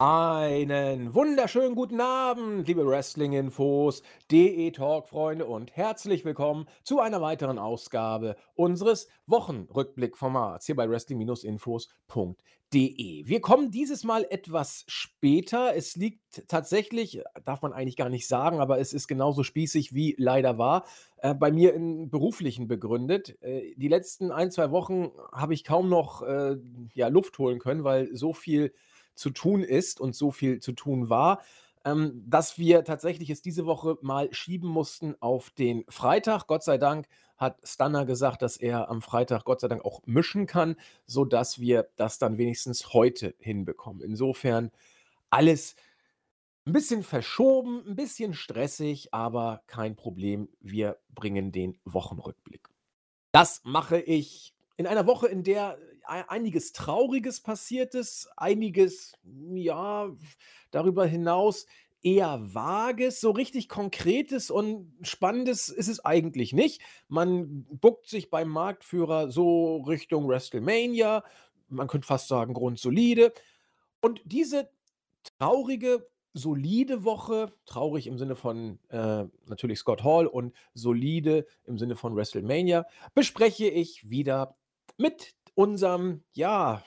Einen wunderschönen guten Abend, liebe Wrestling-Infos, DE-Talk-Freunde und herzlich willkommen zu einer weiteren Ausgabe unseres Wochenrückblick-Formats hier bei wrestling-infos.de. Wir kommen dieses Mal etwas später. Es liegt tatsächlich, darf man eigentlich gar nicht sagen, aber es ist genauso spießig wie leider war, äh, bei mir in beruflichen begründet. Äh, die letzten ein, zwei Wochen habe ich kaum noch äh, ja, Luft holen können, weil so viel zu tun ist und so viel zu tun war, ähm, dass wir tatsächlich es diese Woche mal schieben mussten auf den Freitag. Gott sei Dank hat Stunner gesagt, dass er am Freitag Gott sei Dank auch mischen kann, sodass wir das dann wenigstens heute hinbekommen. Insofern alles ein bisschen verschoben, ein bisschen stressig, aber kein Problem. Wir bringen den Wochenrückblick. Das mache ich in einer Woche, in der einiges Trauriges passiert ist, einiges, ja, darüber hinaus eher Vages, so richtig Konkretes und Spannendes ist es eigentlich nicht. Man buckt sich beim Marktführer so Richtung WrestleMania, man könnte fast sagen grundsolide. Und diese traurige, solide Woche, traurig im Sinne von äh, natürlich Scott Hall und solide im Sinne von WrestleMania, bespreche ich wieder mit unserem, ja,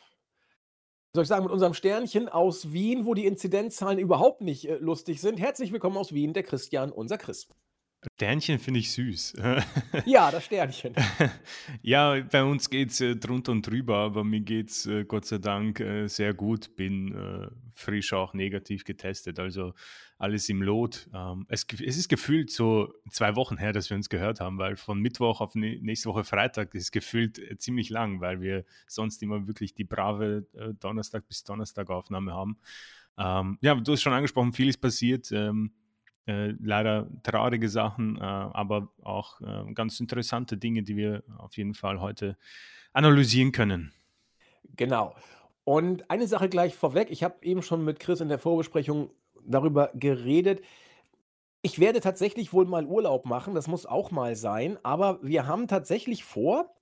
soll ich sagen, mit unserem Sternchen aus Wien, wo die Inzidenzzahlen überhaupt nicht äh, lustig sind. Herzlich willkommen aus Wien, der Christian, unser Chris. Sternchen finde ich süß. ja, das Sternchen. ja, bei uns geht es äh, drunter und drüber, aber mir geht es äh, Gott sei Dank äh, sehr gut. Bin äh, frisch auch negativ getestet, also alles im Lot. Ähm, es, es, ist gefühlt so zwei Wochen her, dass wir uns gehört haben, weil von Mittwoch auf nächste Woche Freitag ist gefühlt äh, ziemlich lang, weil wir sonst immer wirklich die brave äh, Donnerstag bis Donnerstag Aufnahme haben. Ähm, ja, du hast schon angesprochen, viel ist passiert. Ähm, äh, leider traurige Sachen, äh, aber auch äh, ganz interessante Dinge, die wir auf jeden Fall heute analysieren können. Genau. Und eine Sache gleich vorweg. Ich habe eben schon mit Chris in der Vorbesprechung darüber geredet. Ich werde tatsächlich wohl mal Urlaub machen, das muss auch mal sein, aber wir haben tatsächlich vor,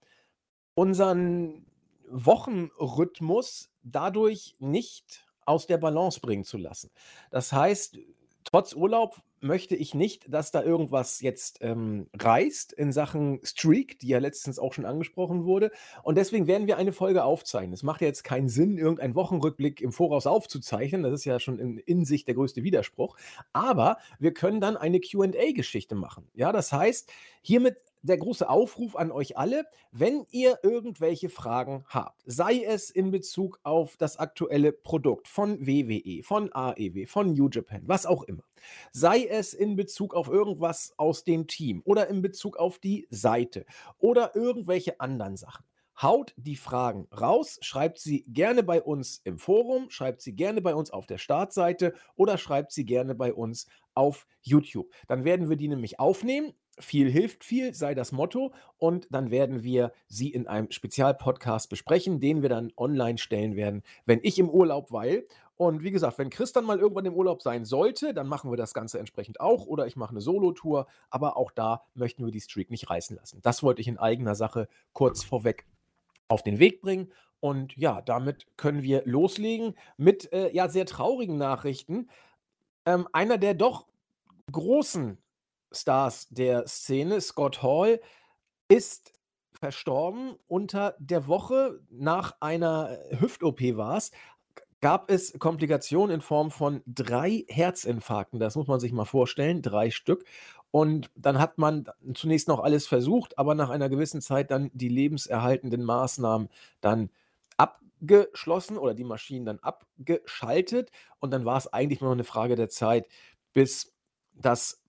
unseren Wochenrhythmus dadurch nicht aus der Balance bringen zu lassen. Das heißt, trotz Urlaub möchte ich nicht, dass da irgendwas jetzt ähm, reißt in Sachen Streak, die ja letztens auch schon angesprochen wurde. Und deswegen werden wir eine Folge aufzeichnen. Es macht ja jetzt keinen Sinn, irgendeinen Wochenrückblick im Voraus aufzuzeichnen. Das ist ja schon in, in sich der größte Widerspruch. Aber wir können dann eine QA-Geschichte machen. Ja, das heißt, hiermit der große Aufruf an euch alle, wenn ihr irgendwelche Fragen habt, sei es in Bezug auf das aktuelle Produkt von WWE, von AEW, von New Japan, was auch immer, sei es in Bezug auf irgendwas aus dem Team oder in Bezug auf die Seite oder irgendwelche anderen Sachen. Haut die Fragen raus, schreibt sie gerne bei uns im Forum, schreibt sie gerne bei uns auf der Startseite oder schreibt sie gerne bei uns auf YouTube. Dann werden wir die nämlich aufnehmen viel hilft viel, sei das Motto. Und dann werden wir sie in einem Spezialpodcast besprechen, den wir dann online stellen werden, wenn ich im Urlaub weil. Und wie gesagt, wenn Chris dann mal irgendwann im Urlaub sein sollte, dann machen wir das Ganze entsprechend auch. Oder ich mache eine Solo-Tour. Aber auch da möchten wir die Streak nicht reißen lassen. Das wollte ich in eigener Sache kurz vorweg auf den Weg bringen. Und ja, damit können wir loslegen mit äh, ja sehr traurigen Nachrichten. Ähm, einer der doch großen Stars der Szene, Scott Hall, ist verstorben. Unter der Woche nach einer Hüft-OP war es, gab es Komplikationen in Form von drei Herzinfarkten. Das muss man sich mal vorstellen, drei Stück. Und dann hat man zunächst noch alles versucht, aber nach einer gewissen Zeit dann die lebenserhaltenden Maßnahmen dann abgeschlossen oder die Maschinen dann abgeschaltet. Und dann war es eigentlich nur noch eine Frage der Zeit, bis das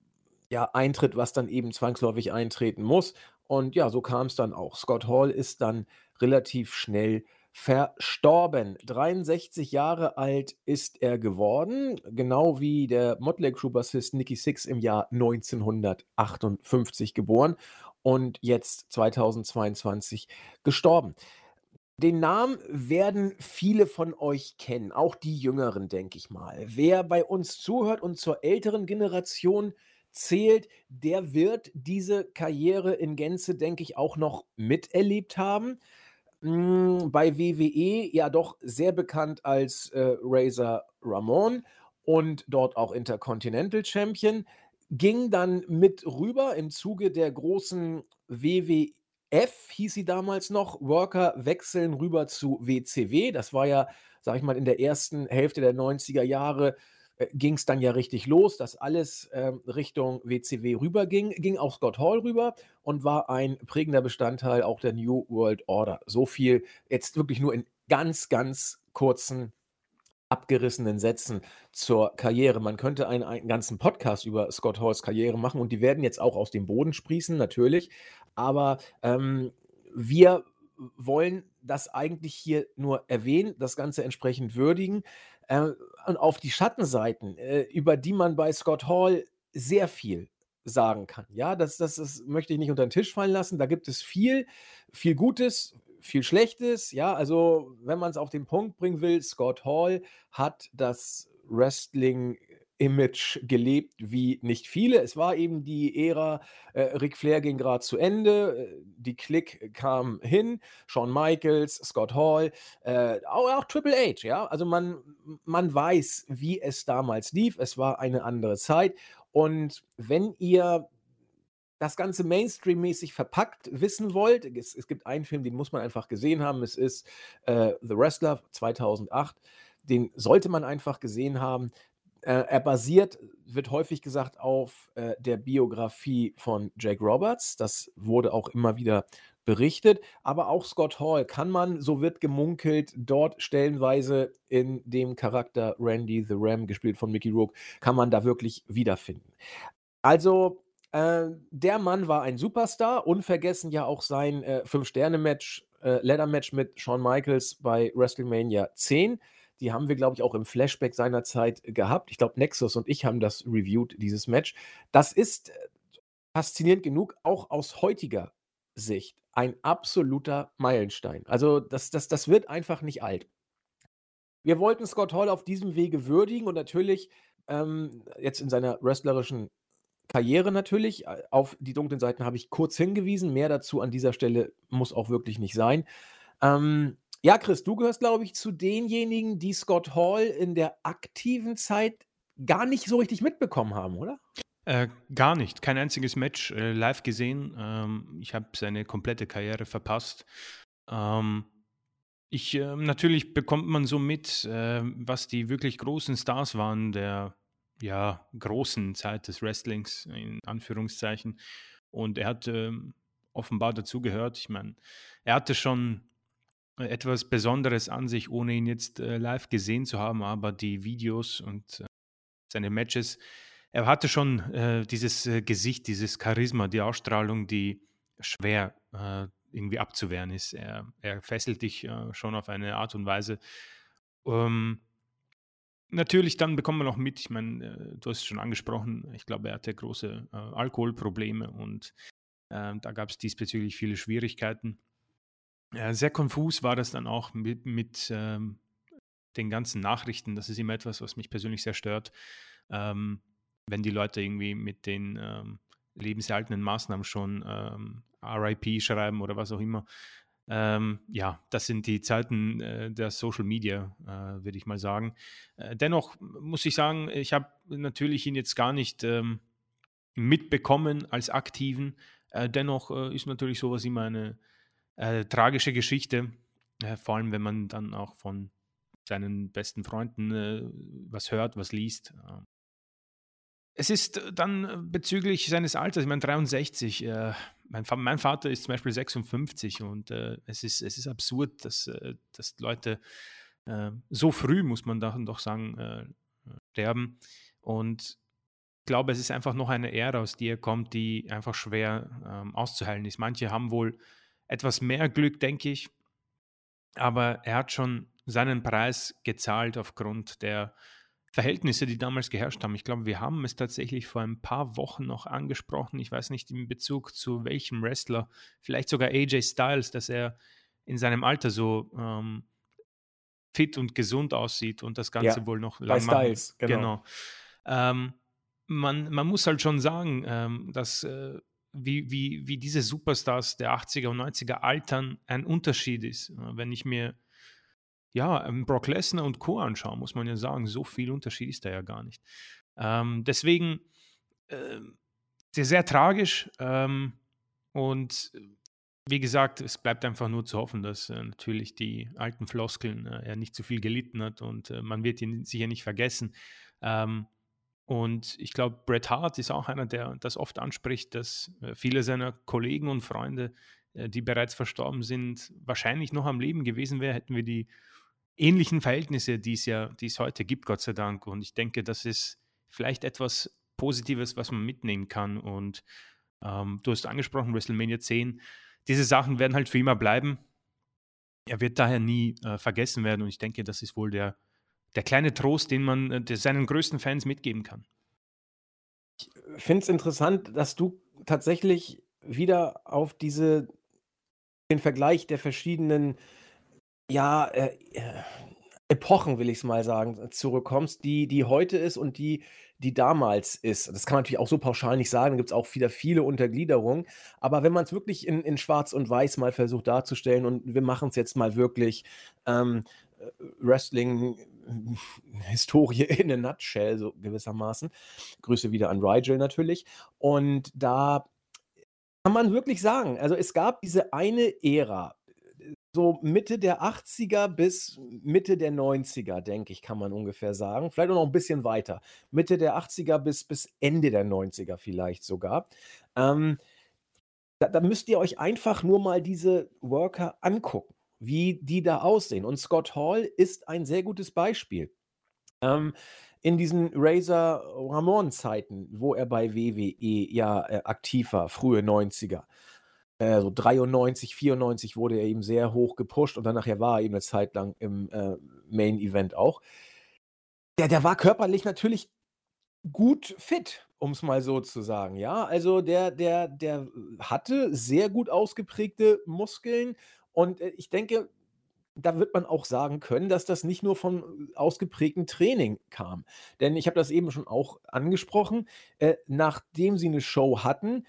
ja, eintritt, was dann eben zwangsläufig eintreten muss. Und ja, so kam es dann auch. Scott Hall ist dann relativ schnell verstorben. 63 Jahre alt ist er geworden, genau wie der Motley Crue Bassist Nicky Six im Jahr 1958 geboren und jetzt 2022 gestorben. Den Namen werden viele von euch kennen, auch die Jüngeren, denke ich mal. Wer bei uns zuhört und zur älteren Generation zählt, der wird diese Karriere in Gänze, denke ich, auch noch miterlebt haben. hm, bei WWE ja doch sehr bekannt als, äh, Razor Ramon und dort auch Intercontinental Champion, ging dann mit rüber im Zuge der großen WWF, hieß sie damals noch, Worker wechseln rüber zu WCW. Das war ja, sage ich mal, in der ersten Hälfte der 90er Jahre äh, ging es dann ja richtig los, dass alles ähm, Richtung WCW rüberging, ging auch Scott Hall rüber und war ein prägender Bestandteil auch der New World Order. So viel jetzt wirklich nur in ganz, ganz kurzen abgerissenen Sätzen zur Karriere. Man könnte einen, einen ganzen Podcast über Scott Halls Karriere machen und die werden jetzt auch aus dem Boden sprießen, natürlich. Aber ähm, wir wollen das eigentlich hier nur erwähnen, das Ganze entsprechend würdigen. Äh, und auf die Schattenseiten, äh, über die man bei Scott Hall sehr viel sagen kann. Ja, das, das, das möchte ich nicht unter den Tisch fallen lassen. Da gibt es viel, viel Gutes, viel Schlechtes. Ja, also wenn man es auf den Punkt bringen will, Scott Hall hat das Wrestling Image gelebt wie nicht viele. Es war eben die Ära, äh, Ric Flair ging gerade zu Ende, äh, die Klick kam hin, Shawn Michaels, Scott Hall, äh, auch, auch, Triple H, ja. Also man, man weiß, wie es damals lief. Es war eine andere Zeit. Und wenn ihr das Ganze Mainstream-mäßig verpackt wissen wollt, es, es, gibt einen Film, den muss man einfach gesehen haben. Es ist äh, The Wrestler 2008. Den sollte man einfach gesehen haben. Äh, er basiert, wird häufig gesagt, auf äh, der Biografie von Jake Roberts. Das wurde auch immer wieder berichtet. Aber auch Scott Hall kann man, so wird gemunkelt, dort stellenweise in dem Charakter Randy the Ram, gespielt von Mickey Rourke, kann man da wirklich wiederfinden. Also äh, der Mann war ein Superstar, unvergessen ja auch sein äh, Fünf-Sterne-Match, äh, Ladder-Match mit Shawn Michaels bei WrestleMania 10. Die haben wir, glaube ich, auch im Flashback seinerzeit gehabt. Ich glaube, Nexus und ich haben das reviewed, dieses Match. Das ist äh, faszinierend genug, auch aus heutiger Sicht ein absoluter Meilenstein. Also das, das, das wird einfach nicht alt. Wir wollten Scott Hall auf diesem Wege würdigen und natürlich ähm, jetzt in seiner wrestlerischen Karriere natürlich. Äh, auf die dunklen Seiten habe ich kurz hingewiesen. Mehr dazu an dieser Stelle muss auch wirklich nicht sein. Ähm, ja, Chris, du gehörst, glaube ich, zu denjenigen, die Scott Hall in der aktiven Zeit gar nicht so richtig mitbekommen haben, oder? Äh, gar nicht. Kein einziges Match äh, live gesehen. Ähm, ich habe seine komplette Karriere verpasst. Ähm, ich, äh, natürlich bekommt man so mit, ähm, was die wirklich großen Stars waren der ja, großen Zeit des Wrestlings, in Anführungszeichen. Und er hat ähm, offenbar dazugehört. Ich meine, er hatte schon etwas Besonderes an sich, ohne ihn jetzt äh, live gesehen zu haben, aber die Videos und äh, seine Matches, er hatte schon äh, dieses Gesicht, dieses Charisma, die Ausstrahlung, die schwer irgendwie abzuwehren ist. Er, er fesselt dich schon auf eine Art und Weise. Ähm, Natürlich, dann bekommt man auch mit, ich meine, du hast es schon angesprochen, ich glaube, er hatte große äh, Alkoholprobleme und äh, da gab es diesbezüglich viele Schwierigkeiten. Sehr konfus war das dann auch mit, mit ähm, den ganzen Nachrichten. Das ist immer etwas, was mich persönlich sehr stört, ähm, wenn die Leute irgendwie mit den ähm, lebenserhaltenden Maßnahmen schon ähm, RIP schreiben oder was auch immer. Ähm, ja, das sind die Zeiten äh, der Social Media, äh, würde ich mal sagen. Äh, dennoch muss ich sagen, ich habe natürlich ihn jetzt gar nicht ähm, mitbekommen als Aktiven. Äh, dennoch äh, ist natürlich sowas immer eine äh, tragische Geschichte, vor allem wenn man dann auch von seinen besten Freunden was hört, was liest. Ähm, es ist dann bezüglich seines Alters, ich meine 63, mein, mein, Vater ist zum Beispiel 56 und äh, es, ist, es ist absurd, dass, äh, dass Leute äh, so früh, muss man dann doch sagen, äh, sterben. Und ich glaube, es ist einfach noch eine Ära, aus der er kommt, die einfach schwer ähm, auszuheilen ist. Manche haben wohl etwas mehr Glück, denke ich, aber er hat schon seinen Preis gezahlt aufgrund der Verhältnisse, die damals geherrscht haben. Ich glaube, wir haben es tatsächlich vor ein paar Wochen noch angesprochen. Ich weiß nicht in Bezug zu welchem Wrestler, vielleicht sogar AJ Styles, dass er in seinem Alter so ähm, fit und gesund aussieht und das Ganze ja, wohl noch lange Styles, machen. genau. genau. Ähm, man, man muss halt schon sagen, ähm, dass äh, wie, wie, wie diese Superstars der 80er und 90er altern, ein Unterschied ist. Wenn ich mir ja, ähm, Brock Lesnar und Co. anschaue, muss man ja sagen, so viel Unterschied ist da ja gar nicht. Ähm, deswegen äh, sehr, sehr tragisch ähm, und wie gesagt, es bleibt einfach nur zu hoffen, dass äh, natürlich die alten Floskeln äh, er nicht zu viel gelitten hat und äh, man wird ihn sicher nicht vergessen. Ähm, und ich glaube, Bret Hart ist auch einer, der das oft anspricht, dass äh, viele seiner Kollegen und Freunde, äh, die bereits verstorben sind, wahrscheinlich noch am Leben gewesen wären, hätten wir die ähnlichen Verhältnisse, die es ja, die es heute gibt, Gott sei Dank. Und ich denke, das ist vielleicht etwas Positives, was man mitnehmen kann. Und ähm, du hast angesprochen, WrestleMania 10. Diese Sachen werden halt für immer bleiben. Er wird daher nie äh, vergessen werden. Und ich denke, das ist wohl der der kleine Trost, den man äh, seinen größten Fans mitgeben kann. Ich finde es interessant, dass du tatsächlich wieder auf diese den Vergleich der verschiedenen, ja, äh, äh Epochen, will ich es mal sagen, zurückkommst, die, die heute ist und die, die damals ist. Das kann man natürlich auch so pauschal nicht sagen, da gibt es auch wieder viele Untergliederungen. Aber wenn man es wirklich in, in Schwarz und Weiß mal versucht darzustellen und wir machen es jetzt mal wirklich ähm, äh, Wrestling Historie in a nutshell, so gewissermaßen. Grüße wieder an Rigel natürlich. Und da kann man wirklich sagen, also es gab diese eine Ära, so Mitte der 80er bis Mitte der 90er, denke ich, kann man ungefähr sagen. Vielleicht auch noch ein bisschen weiter. Mitte der 80er bis, bis Ende der 90er vielleicht sogar. Ähm, da, da müsst ihr euch einfach nur mal diese Worker angucken wie die da aussehen. Und Scott Hall ist ein sehr gutes Beispiel. Ähm, in diesen Razor Ramon-Zeiten, wo er bei WWE ja äh, aktiv war, frühe 90er. Äh, so 93, 94 wurde er eben sehr hoch gepusht und dann nachher war er eben eine Zeit lang im äh, Main Event auch. Der, der war körperlich natürlich gut fit, um es mal so zu sagen. Ja, also der, der, der hatte sehr gut ausgeprägte Muskeln und äh, ich denke, da wird man auch sagen können, dass das nicht nur vom äh, ausgeprägten Training kam. Denn ich habe das eben schon auch angesprochen, äh, nachdem sie eine Show hatten,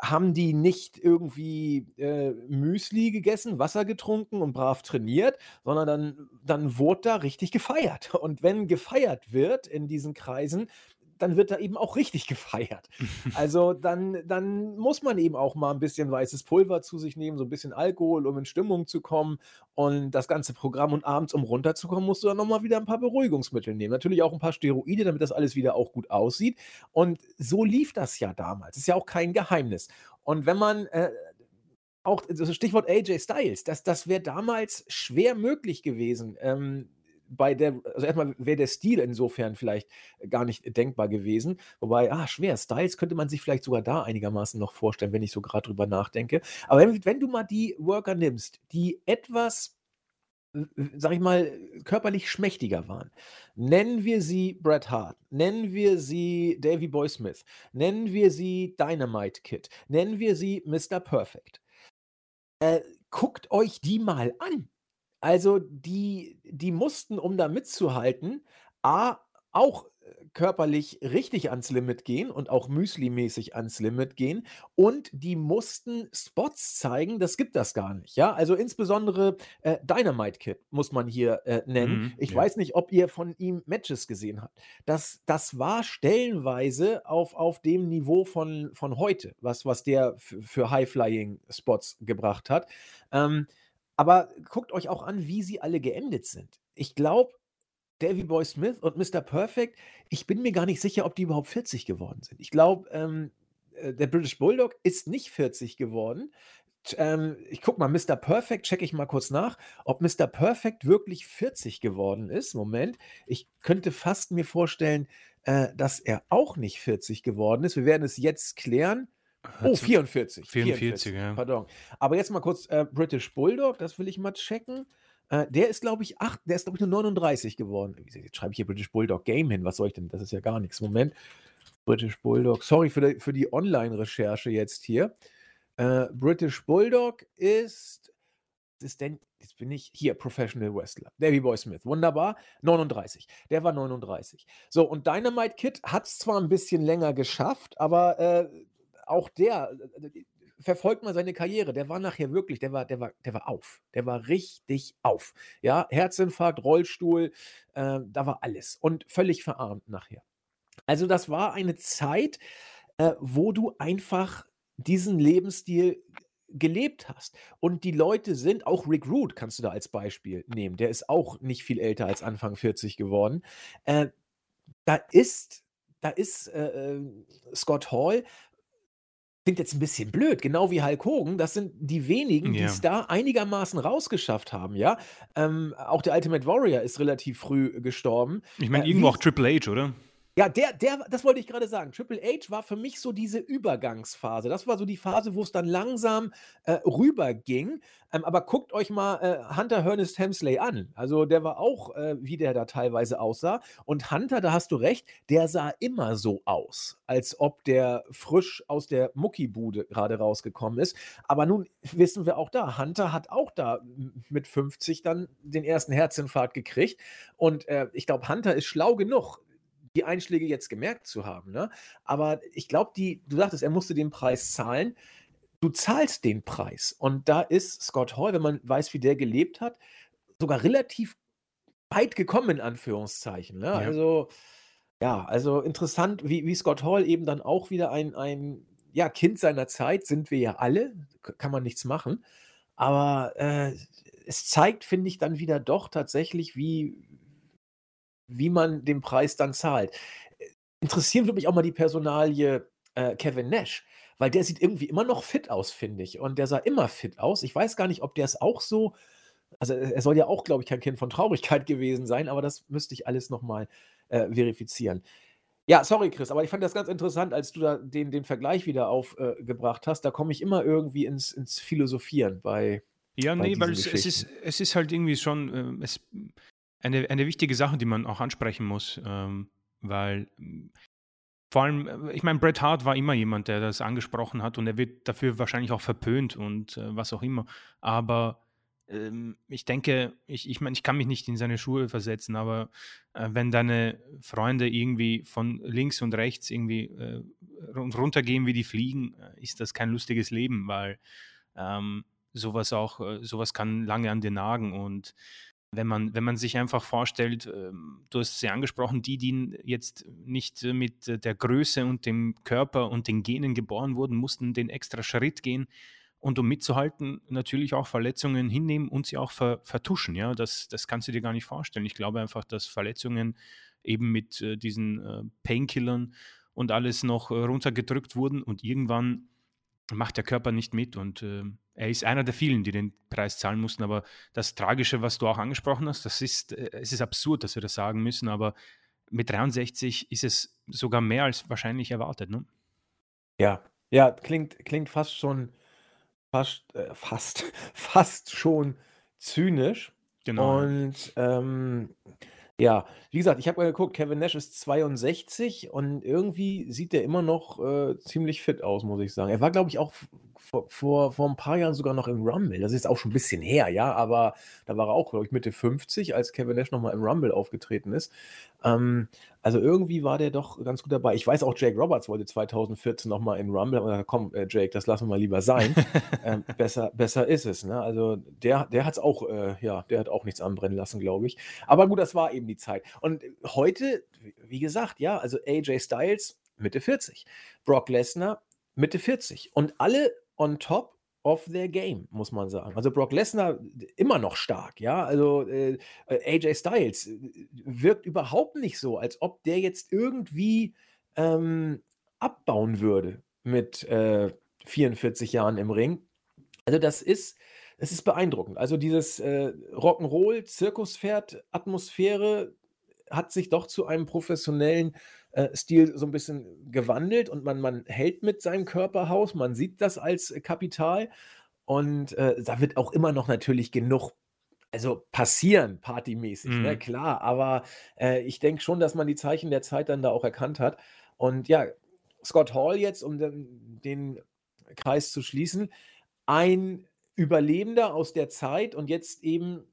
haben die nicht irgendwie äh, Müsli gegessen, Wasser getrunken und brav trainiert, sondern dann, dann wurde da richtig gefeiert. Und wenn gefeiert wird in diesen Kreisen, dann wird da eben auch richtig gefeiert. Also dann, dann muss man eben auch mal ein bisschen weißes Pulver zu sich nehmen, so ein bisschen Alkohol, um in Stimmung zu kommen und das ganze Programm und abends, um runterzukommen, musst du dann nochmal wieder ein paar Beruhigungsmittel nehmen. Natürlich auch ein paar Steroide, damit das alles wieder auch gut aussieht. Und so lief das ja damals. Ist ja auch kein Geheimnis. Und wenn man äh, auch, das Stichwort AJ Styles, das, das wäre damals schwer möglich gewesen. Ähm, bei der, also erstmal wäre der Stil insofern vielleicht gar nicht denkbar gewesen. Wobei, ah, schwer, Styles könnte man sich vielleicht sogar da einigermaßen noch vorstellen, wenn ich so gerade drüber nachdenke. Aber wenn, wenn du mal die Worker nimmst, die etwas sag ich mal, körperlich schmächtiger waren. Nennen wir sie Bret Hart, nennen wir sie Davy Boy Smith, nennen wir sie Dynamite Kid, nennen wir sie Mr. Perfect. Äh, guckt euch die mal an. Also, die die mussten, um da mitzuhalten, A, auch, äh, körperlich richtig ans Limit gehen und auch Müsli-mäßig ans Limit gehen und die mussten Spots zeigen, das gibt das gar nicht, ja? Also, insbesondere, äh, Dynamite Kid muss man hier, äh, nennen. Mhm, Ich ja. weiß nicht, ob ihr von ihm Matches gesehen habt. Das das war stellenweise auf auf dem Niveau von von heute, was was der für High-Flying-Spots gebracht hat. Ähm aber guckt euch auch an, wie sie alle geendet sind. Ich glaube, Davy Boy Smith und Mr. Perfect, ich bin mir gar nicht sicher, ob die überhaupt 40 geworden sind. Ich glaube, ähm, äh, der British Bulldog ist nicht 40 geworden. Ähm, ich gucke mal, Mr. Perfect checke ich mal kurz nach, ob Mr. Perfect wirklich 40 geworden ist. Moment, ich könnte fast mir vorstellen, äh, dass er auch nicht 40 geworden ist. Wir werden es jetzt klären. Oh, 44. 44, ja. Pardon. Aber jetzt mal kurz äh, British Bulldog, das will ich mal checken. Äh, der ist, glaube ich, acht, der ist, glaube ich, nur 39 geworden. Jetzt schreibe ich hier British Bulldog Game hin. Was soll ich denn? Das ist ja gar nichts. Moment. British Bulldog. Sorry für die, für die Online-Recherche jetzt hier. Äh, British Bulldog ist. Was ist denn? Jetzt bin ich hier, Professional Wrestler. Davy Boy Smith. Wunderbar. 39. Der war 39. So, und Dynamite Kid hat es zwar ein bisschen länger geschafft, aber äh, auch der, äh, verfolgt mal seine Karriere, der war nachher wirklich, der war, der war, der war auf. Der war richtig auf. Ja, Herzinfarkt, Rollstuhl, äh, da war alles. Und völlig verarmt nachher. Also, das war eine Zeit, äh, wo du einfach diesen Lebensstil gelebt hast. Und die Leute sind, auch Rick Root kannst du da als Beispiel nehmen, der ist auch nicht viel älter als Anfang 40 geworden. Äh, da ist, da ist äh, äh Scott Hall klingt jetzt ein bisschen blöd, genau wie Hulk Hogan, das sind die wenigen, die es da einigermaßen rausgeschafft haben, ja? Ähm, auch der Ultimate Warrior ist relativ früh gestorben. Ich meine, Äh, irgendwo auch Triple H, oder? Ja, der, der, das wollte ich gerade sagen. Triple H war für mich so diese Übergangsphase. Das war so die Phase, wo es dann langsam äh, rüberging. Ähm, aber guckt euch mal äh, Hunter Ernest Hemsley an. Also der war auch, äh, wie der da teilweise aussah. Und Hunter, da hast du recht, der sah immer so aus, als ob der frisch aus der Muckibude gerade rausgekommen ist. Aber nun wissen wir auch da, Hunter hat auch da mit 50 dann den ersten Herzinfarkt gekriegt. Und äh, ich glaube, Hunter ist schlau genug, die Einschläge jetzt gemerkt zu haben. Ne? Aber ich glaube, die, du sagtest, er musste den Preis zahlen. Du zahlst den Preis. Und da ist Scott Hall, wenn man weiß, wie der gelebt hat, sogar relativ weit gekommen, in Anführungszeichen. Ne? Ja. Also, ja, also interessant, wie, wie Scott Hall eben dann auch wieder ein, ein ja, Kind seiner Zeit, sind wir ja alle, kann man nichts machen. Aber äh, es zeigt, finde ich, dann wieder doch tatsächlich, wie, wie man den Preis dann zahlt. Äh, interessieren würde mich auch mal die Personalie äh, Kevin Nash, weil der sieht irgendwie immer noch fit aus, finde ich. Und der sah immer fit aus. Ich weiß gar nicht, ob der es auch so. Also, er soll ja auch, glaube ich, kein Kind von Traurigkeit gewesen sein, aber das müsste ich alles nochmal äh, verifizieren. Ja, sorry, Chris, aber ich fand das ganz interessant, als du da den, den Vergleich wieder aufgebracht äh, hast. Da komme ich immer irgendwie ins, ins Philosophieren bei. Ja, bei nee, weil es, es, ist, es ist halt irgendwie schon, äh, es, eine, eine wichtige Sache, die man auch ansprechen muss, ähm, weil vor allem, äh, ich meine, Bret Hart war immer jemand, der das angesprochen hat und er wird dafür wahrscheinlich auch verpönt und äh, was auch immer. Aber ähm, ich denke, ich, ich meine, ich kann mich nicht in seine Schuhe versetzen, aber äh, wenn deine Freunde irgendwie von links und rechts irgendwie äh, runtergehen wie die Fliegen, äh, ist das kein lustiges Leben, weil ähm, sowas auch, äh, sowas kann lange an dir nagen und wenn man, wenn man sich einfach vorstellt, ähm, du hast ja angesprochen, die, die jetzt nicht mit der Größe und dem Körper und den Genen geboren wurden, mussten den extra Schritt gehen und um mitzuhalten, natürlich auch Verletzungen hinnehmen und sie auch ver vertuschen. Ja, das, das kannst du dir gar nicht vorstellen. Ich glaube einfach, dass Verletzungen eben mit äh, diesen äh, Painkillern und alles noch äh, runtergedrückt wurden und irgendwann macht der Körper nicht mit und äh, er ist einer der vielen, die den Preis zahlen mussten. Aber das Tragische, was du auch angesprochen hast, das ist, äh, es ist absurd, dass wir das sagen müssen, aber mit 63 ist es sogar mehr als wahrscheinlich erwartet. Ne? Ja, ja, klingt, klingt fast schon, fast, äh, fast, fast schon zynisch. Genau. Und ähm, ja, wie gesagt, ich habe mal geguckt, Kevin Nash ist 62 und irgendwie sieht er immer noch äh, ziemlich fit aus, muss ich sagen. Er war, glaube ich, auch vor, vor, vor ein paar Jahren sogar noch im Rumble. Das ist auch schon ein bisschen her, ja, aber da war er auch, glaube ich, Mitte 50, als Kevin Nash nochmal im Rumble aufgetreten ist. Ähm, also irgendwie war der doch ganz gut dabei. Ich weiß auch, Jake Roberts wollte 2014 nochmal in Rumble, aber komm, äh, Jake, das lassen wir mal lieber sein. ähm, besser, besser ist es. Ne? Also der, der hat es auch, äh, ja, der hat auch nichts anbrennen lassen, glaube ich. Aber gut, das war eben die Zeit. Und heute, wie gesagt, ja, also AJ Styles Mitte 40, Brock Lesnar Mitte 40 und alle on top of their game, muss man sagen. Also Brock Lesnar immer noch stark, ja. Also äh, AJ Styles äh, wirkt überhaupt nicht so, als ob der jetzt irgendwie ähm, abbauen würde mit äh, 44 Jahren im Ring. Also das ist, das ist beeindruckend. Also dieses äh, Rock'n'Roll, Zirkuspferd, Atmosphäre hat sich doch zu einem professionellen Stil so ein bisschen gewandelt und man, man hält mit seinem Körperhaus, man sieht das als Kapital und äh, da wird auch immer noch natürlich genug also passieren partymäßig, ne, klar, aber äh, ich denke schon, dass man die Zeichen der Zeit dann da auch erkannt hat. Und ja, Scott Hall jetzt, um den, den Kreis zu schließen, ein Überlebender aus der Zeit und jetzt eben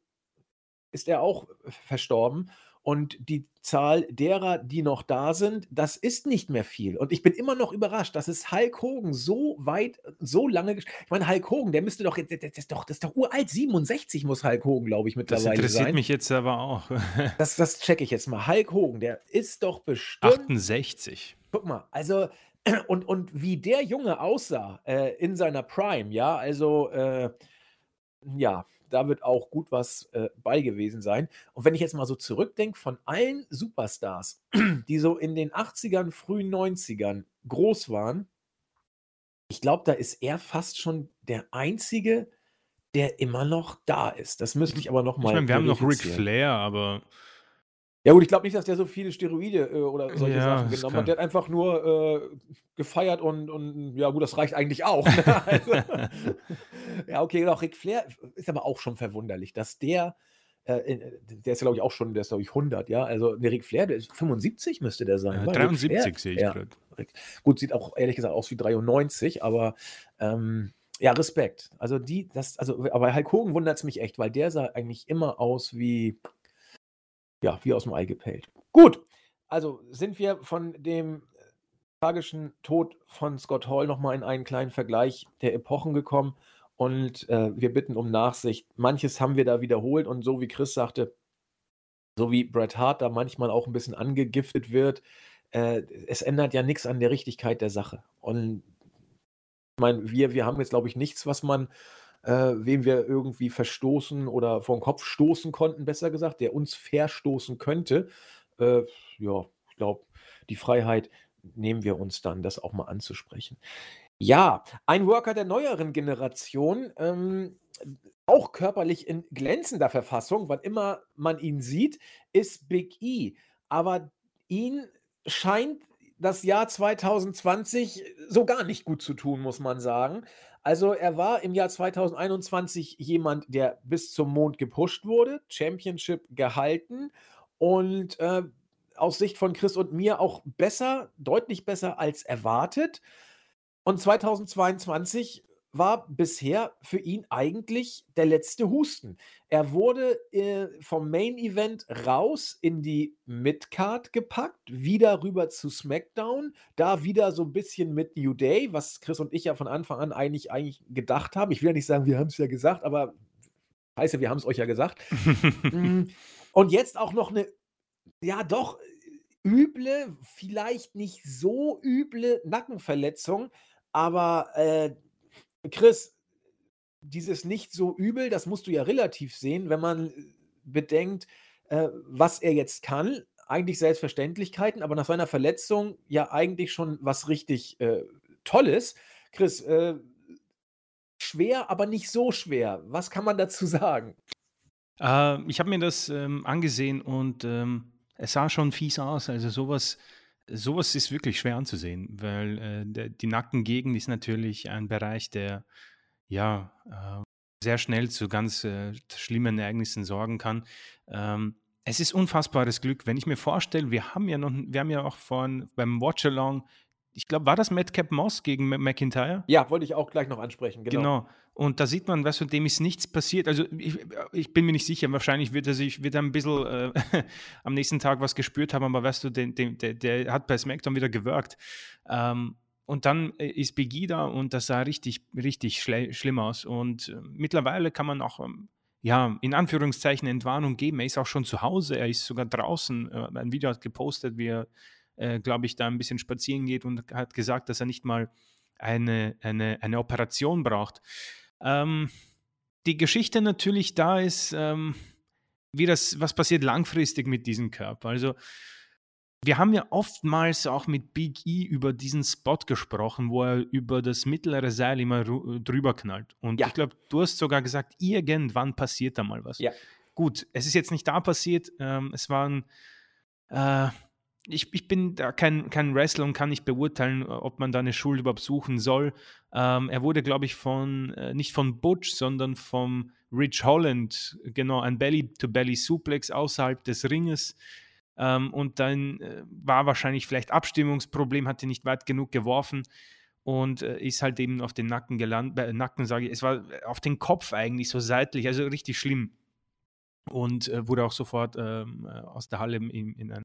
ist er auch verstorben. Und die Zahl derer, die noch da sind, das ist nicht mehr viel. Und ich bin immer noch überrascht, dass es Hulk Hogan so weit, so lange. Ich meine, Hulk Hogan, der müsste doch, das ist doch, das ist doch uralt, 67 muss Hulk Hogan, glaube ich, mittlerweile sein. Das interessiert sein. mich jetzt aber auch. das, das checke ich jetzt mal. Hulk Hogan, der ist doch bestimmt. 68. Guck mal, also, und, und wie der Junge aussah äh, in seiner Prime, ja, also, äh, ja, da wird auch gut was äh, bei gewesen sein. Und wenn ich jetzt mal so zurückdenke, von allen Superstars, die so in den 80ern, frühen 90ern groß waren, ich glaube, da ist er fast schon der Einzige, der immer noch da ist. Das müsste ich aber noch mal. Ich meine, wir haben noch Ric Flair, aber ja gut, ich glaube nicht, dass der so viele Steroide äh, oder solche ja, Sachen genommen hat. Der hat einfach nur äh, gefeiert und, und ja gut, das reicht eigentlich auch. Also, ja, okay, auch Ric Flair ist aber auch schon verwunderlich, dass der, äh, der ist ja glaube ich auch schon, der ist glaube ich 100, ja, also der Ric Flair, der ist 75 müsste der sein. Ja, 73 sehe ich ja, gerade. Gut, sieht auch ehrlich gesagt aus wie 93, aber ähm, ja, Respekt. Also die, das, also, aber Hulk Hogan wundert es mich echt, weil der sah eigentlich immer aus wie, ja, wie aus dem Ei gepellt. Gut, also sind wir von dem tragischen Tod von Scott Hall nochmal in einen kleinen Vergleich der Epochen gekommen und äh, wir bitten um Nachsicht. Manches haben wir da wiederholt und so wie Chris sagte, so wie Bret Hart da manchmal auch ein bisschen angegiftet wird, äh, es ändert ja nichts an der Richtigkeit der Sache. Und ich meine, wir, wir haben jetzt, glaube ich, nichts, was man äh, wem wir irgendwie verstoßen oder vor den Kopf stoßen konnten, besser gesagt, der uns verstoßen könnte. Äh, ja, ich glaube, die Freiheit nehmen wir uns dann, das auch mal anzusprechen. Ja, ein Worker der neueren Generation, ähm, auch körperlich in glänzender Verfassung, wann immer man ihn sieht, ist Big E. Aber ihn scheint das Jahr 2020 so gar nicht gut zu tun, muss man sagen. Also er war im Jahr 2021 jemand, der bis zum Mond gepusht wurde, Championship gehalten und äh, aus Sicht von Chris und mir auch besser, deutlich besser als erwartet. Und 2022 war bisher für ihn eigentlich der letzte Husten. Er wurde äh, vom Main Event raus in die Midcard gepackt, wieder rüber zu SmackDown, da wieder so ein bisschen mit New Day, was Chris und ich ja von Anfang an eigentlich, eigentlich gedacht haben. Ich will ja nicht sagen, wir haben es ja gesagt, aber heiße, wir haben es euch ja gesagt. Mm, und jetzt auch noch eine, ja doch, üble, vielleicht nicht so üble Nackenverletzung, aber äh, Chris, dieses nicht so übel, das musst du ja relativ sehen, wenn man äh, bedenkt, äh, was er jetzt kann. Eigentlich Selbstverständlichkeiten, aber nach seiner Verletzung ja eigentlich schon was richtig äh, Tolles. Chris, äh, schwer, aber nicht so schwer. Was kann man dazu sagen? Äh, ich habe mir das ähm, angesehen und ähm, es sah schon fies aus. Also sowas sowas ist wirklich schwer anzusehen, weil äh, die Nackengegend ist natürlich ein Bereich, der ja äh, sehr schnell zu ganz äh, schlimmen Ereignissen sorgen kann. Ähm, es ist unfassbares Glück, wenn ich mir vorstelle, wir haben ja noch, wir haben ja auch vorhin beim Watch-Along ich glaube, war das Madcap Moss gegen McIntyre? Ja, wollte ich auch gleich noch ansprechen, genau. Genau. Und da sieht man, weißt du, dem ist nichts passiert. Also ich, ich bin mir nicht sicher, wahrscheinlich wird er sich wird er ein bisschen äh, am nächsten Tag was gespürt haben, aber weißt du, den, den, der, der hat bei SmackDown wieder gewirkt. Ähm, und dann äh, ist Biggie da und das sah richtig, richtig schlimm aus. Und äh, mittlerweile kann man auch, ähm, ja, in Anführungszeichen Entwarnung geben. Er ist auch schon zu Hause, er ist sogar draußen. Äh, ein Video hat gepostet, wie er äh, glaube ich, da ein bisschen spazieren geht und hat gesagt, dass er nicht mal eine, eine, eine Operation braucht. Ähm, die Geschichte natürlich da ist, ähm, wie das, was passiert langfristig mit diesem Körper. Also wir haben ja oftmals auch mit Big E über diesen Spot gesprochen, wo er über das mittlere Seil immer drüber knallt. Und ja. ich glaube, du hast sogar gesagt, irgendwann passiert da mal was. Ja. Gut, es ist jetzt nicht da passiert. Ähm, es waren äh, ich, ich bin da kein, kein Wrestler und kann nicht beurteilen, ob man da eine Schuld überhaupt suchen soll. Ähm, er wurde, glaube ich, von, äh, nicht von Butch, sondern vom Rich Holland, genau, ein Belly-to-Belly-Suplex außerhalb des Ringes. Ähm, und dann äh, war wahrscheinlich vielleicht Abstimmungsproblem, hat ihn nicht weit genug geworfen und äh, ist halt eben auf den Nacken gelandet, äh, Nacken sage ich, es war auf den Kopf eigentlich so seitlich, also richtig schlimm. und äh, wurde auch sofort ähm, äh, aus der Halle in, in ein,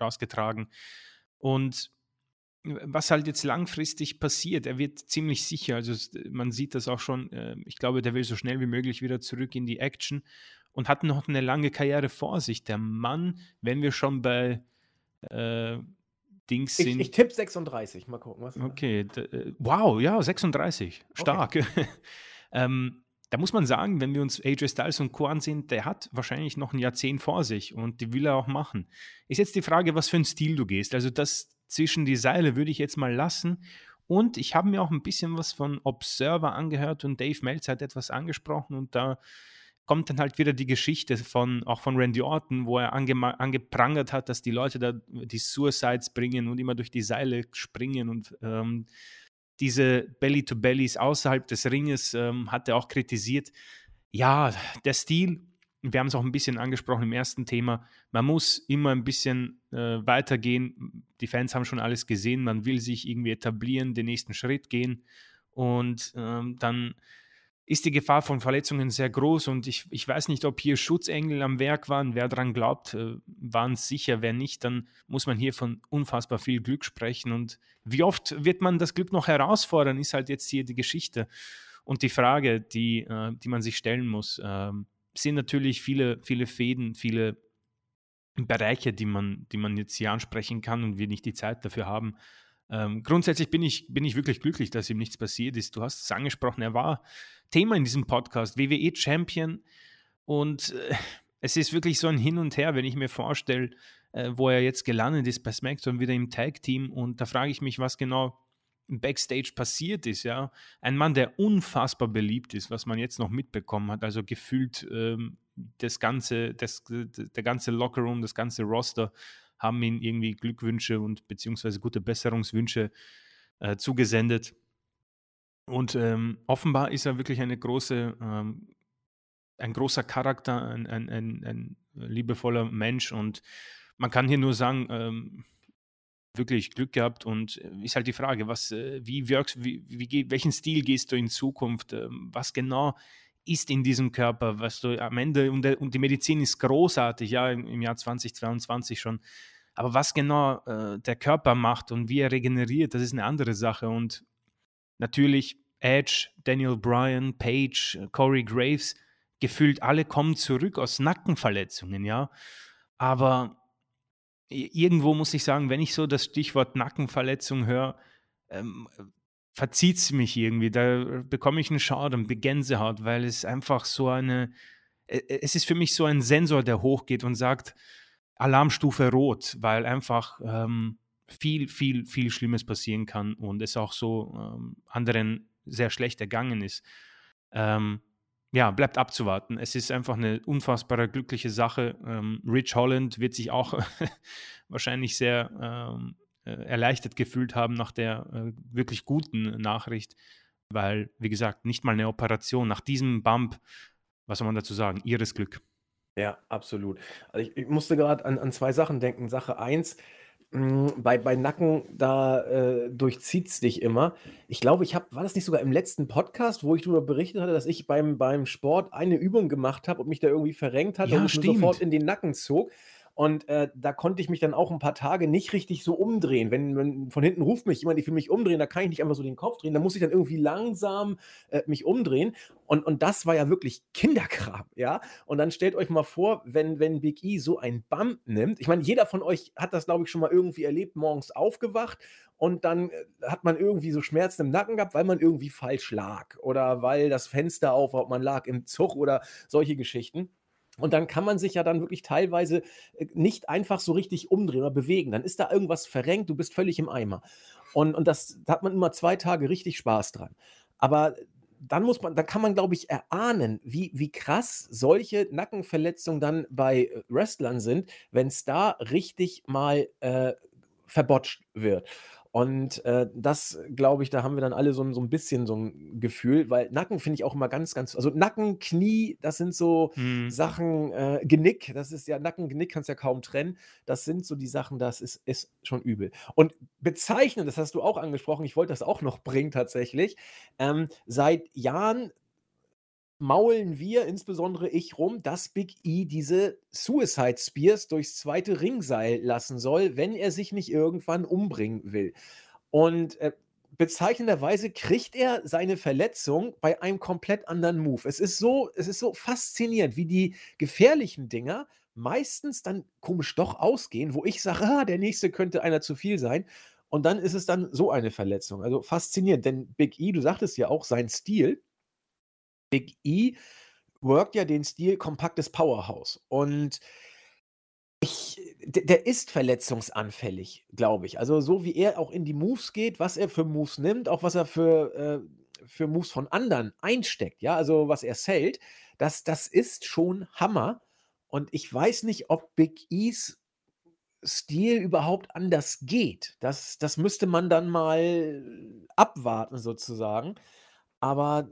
rausgetragen. Und was halt jetzt langfristig passiert, er wird ziemlich sicher, also man sieht das auch schon, äh, ich glaube, der will so schnell wie möglich wieder zurück in die Action und hat noch eine lange Karriere vor sich. Der Mann, wenn wir schon bei äh, Dings sind. Ich, ich tippe 36, mal gucken. Was okay, äh, wow, ja, 36, stark. Okay. ähm, da muss man sagen, wenn wir uns AJ Styles und Co. ansehen, der hat wahrscheinlich noch ein Jahrzehnt vor sich und die will er auch machen. Ist jetzt die Frage, was für einen Stil du gehst. Also das zwischen die Seile würde ich jetzt mal lassen. Und ich habe mir auch ein bisschen was von Observer angehört und Dave Meltz hat etwas angesprochen und da kommt dann halt wieder die Geschichte von, auch von Randy Orton, wo er ange angeprangert hat, dass die Leute da die Suicides bringen und immer durch die Seile springen und ähm, diese Belly-to-Bellies außerhalb des Ringes ähm, hat er auch kritisiert. Ja, der Stil, wir haben es auch ein bisschen angesprochen im ersten Thema, man muss immer ein bisschen äh, weitergehen. Die Fans haben schon alles gesehen, man will sich irgendwie etablieren, den nächsten Schritt gehen und ähm, dann ist die Gefahr von Verletzungen sehr groß und ich, ich weiß nicht, ob hier Schutzengel am Werk waren. Wer daran glaubt, äh, waren es sicher. Wer nicht, dann muss man hier von unfassbar viel Glück sprechen. Und wie oft wird man das Glück noch herausfordern, ist halt jetzt hier die Geschichte. Und die Frage, die, äh, die man sich stellen muss, äh, sind natürlich viele, viele Fäden, viele Bereiche, die man, die man jetzt hier ansprechen kann und wir nicht die Zeit dafür haben. Ähm, grundsätzlich bin ich, bin ich wirklich glücklich, dass ihm nichts passiert ist. Du hast es angesprochen, er war Thema in diesem Podcast, WWE Champion. Und äh, es ist wirklich so ein Hin und Her, wenn ich mir vorstelle, äh, wo er jetzt gelandet ist bei SmackDown wieder im Tag-Team. Und da frage ich mich, was genau Backstage passiert ist, ja. Ein Mann, der unfassbar beliebt ist, was man jetzt noch mitbekommen hat. Also gefühlt ähm, das ganze, das, der ganze Lockerroom, das ganze Roster haben ihm irgendwie Glückwünsche und beziehungsweise gute Besserungswünsche äh, zugesendet. Und ähm, offenbar ist er wirklich eine große, ähm, ein großer Charakter, ein, ein, ein, ein, liebevoller Mensch. Und man kann hier nur sagen, ähm, wirklich Glück gehabt. Und äh, ist halt die Frage, was, äh, wie wirkst, wie, wie, welchen Stil gehst du in Zukunft? Ähm, was genau ist in diesem Körper, was du am Ende, und, der, und die Medizin ist großartig, ja, im, im Jahr 2022 schon. Aber was genau äh, der Körper macht und wie er regeneriert, das ist eine andere Sache. Und natürlich Edge, Daniel Bryan, Page, Corey Graves, gefühlt alle kommen zurück aus Nackenverletzungen, ja. Aber irgendwo muss ich sagen, wenn ich so das Stichwort Nackenverletzung höre, ähm, verzieht es mich irgendwie. Da bekomme ich einen Schaden, Gänsehaut, weil es einfach so eine, äh, es ist für mich so ein Sensor, der hochgeht und sagt, Alarmstufe rot, weil einfach ähm, viel, viel, viel Schlimmes passieren kann und es auch so ähm, anderen sehr schlecht ergangen ist. Ähm, ja, bleibt abzuwarten. Es ist einfach eine unfassbare glückliche Sache. Ähm, Rich Holland wird sich auch wahrscheinlich sehr ähm, äh, erleichtert gefühlt haben nach der äh, wirklich guten Nachricht, weil, wie gesagt, nicht mal eine Operation nach diesem Bump, was soll man dazu sagen, ihres Glück. Ja, absolut. Also ich, ich musste gerade an, an zwei Sachen denken. Sache 1, hm, bei, bei Nacken, da äh, durchzieht es dich immer. Ich glaube, ich habe, war das nicht sogar im letzten Podcast, wo ich darüber berichtet hatte, dass ich beim, beim Sport eine Übung gemacht habe und mich da irgendwie verrenkt hatte Ja, und sofort in den Nacken zog. Und äh, da konnte ich mich dann auch ein paar Tage nicht richtig so umdrehen. Wenn, wenn von hinten ruft mich jemand, ich will mich umdrehen, da kann ich nicht einfach so den Kopf drehen. Da muss ich dann irgendwie langsam äh, mich umdrehen. Und, und das war ja wirklich Kinderkram, ja. Und dann stellt euch mal vor, wenn, wenn Big E so ein Bump nimmt. Ich meine, jeder von euch hat das, glaube ich, schon mal irgendwie erlebt, morgens aufgewacht und dann äh, hat man irgendwie so Schmerzen im Nacken gehabt, weil man irgendwie falsch lag oder weil das Fenster auf, man lag im Zug oder solche Geschichten. Und dann kann man sich ja dann wirklich teilweise äh, nicht einfach so richtig umdrehen oder bewegen. Dann ist da irgendwas verrenkt, du bist völlig im Eimer. Und, und das da hat man immer zwei Tage richtig Spaß dran. Aber dann muss man, da kann man, glaube ich, erahnen, wie, wie krass solche Nackenverletzungen dann bei äh, Wrestlern sind, wenn es da richtig mal äh, verbotscht wird. Und äh, das, glaube ich, da haben wir dann alle so, so ein bisschen so ein Gefühl, weil Nacken finde ich auch immer ganz, ganz, also Nacken, Knie, das sind so Hm. Sachen, äh, Genick, das ist ja, Nacken, Genick kannst du ja kaum trennen. Das sind so die Sachen, das ist, ist schon übel. Und bezeichnen, das hast du auch angesprochen, ich wollte das auch noch bringen tatsächlich. Ähm, seit Jahren maulen wir, insbesondere ich, rum, dass Big E diese Suicide Spears durchs zweite Ringseil lassen soll, wenn er sich nicht irgendwann umbringen will. Und äh, bezeichnenderweise kriegt er seine Verletzung bei einem komplett anderen Move. Es ist so, es ist so faszinierend, wie die gefährlichen Dinger meistens dann komisch doch ausgehen, wo ich sage, ah, der nächste könnte einer zu viel sein. Und dann ist es dann so eine Verletzung. Also faszinierend, denn Big E, du sagtest ja auch, sein Stil, Big E workt ja den Stil kompaktes Powerhouse. Und ich, der ist verletzungsanfällig, glaube ich. Also so wie er auch in die Moves geht, was er für Moves nimmt, auch was er für, äh, für Moves von anderen einsteckt, ja, also was er zählt, das, das ist schon Hammer. Und ich weiß nicht, ob Big E's Stil überhaupt anders geht. Das, das müsste man dann mal abwarten, sozusagen. Aber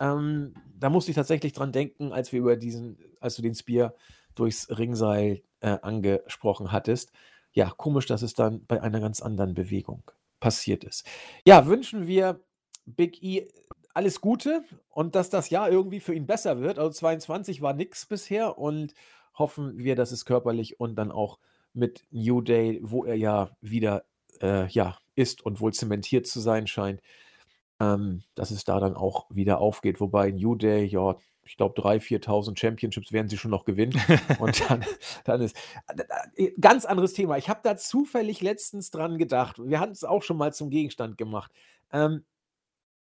ähm, da musste ich tatsächlich dran denken, als wir über diesen, als du den Spear durchs Ringseil äh, angesprochen hattest. Ja, komisch, dass es dann bei einer ganz anderen Bewegung passiert ist. Ja, wünschen wir Big E alles Gute und dass das Jahr irgendwie für ihn besser wird. Also 22 war nichts bisher und hoffen wir, dass es körperlich und dann auch mit New Day, wo er ja wieder äh, ja, ist und wohl zementiert zu sein scheint, ähm, dass es da dann auch wieder aufgeht. Wobei New Day, ja, ich glaube, 3.000, 4.000 Championships werden sie schon noch gewinnen. Und dann, dann ist äh, äh, ganz anderes Thema. Ich habe da zufällig letztens dran gedacht. Wir hatten es auch schon mal zum Gegenstand gemacht. Ähm,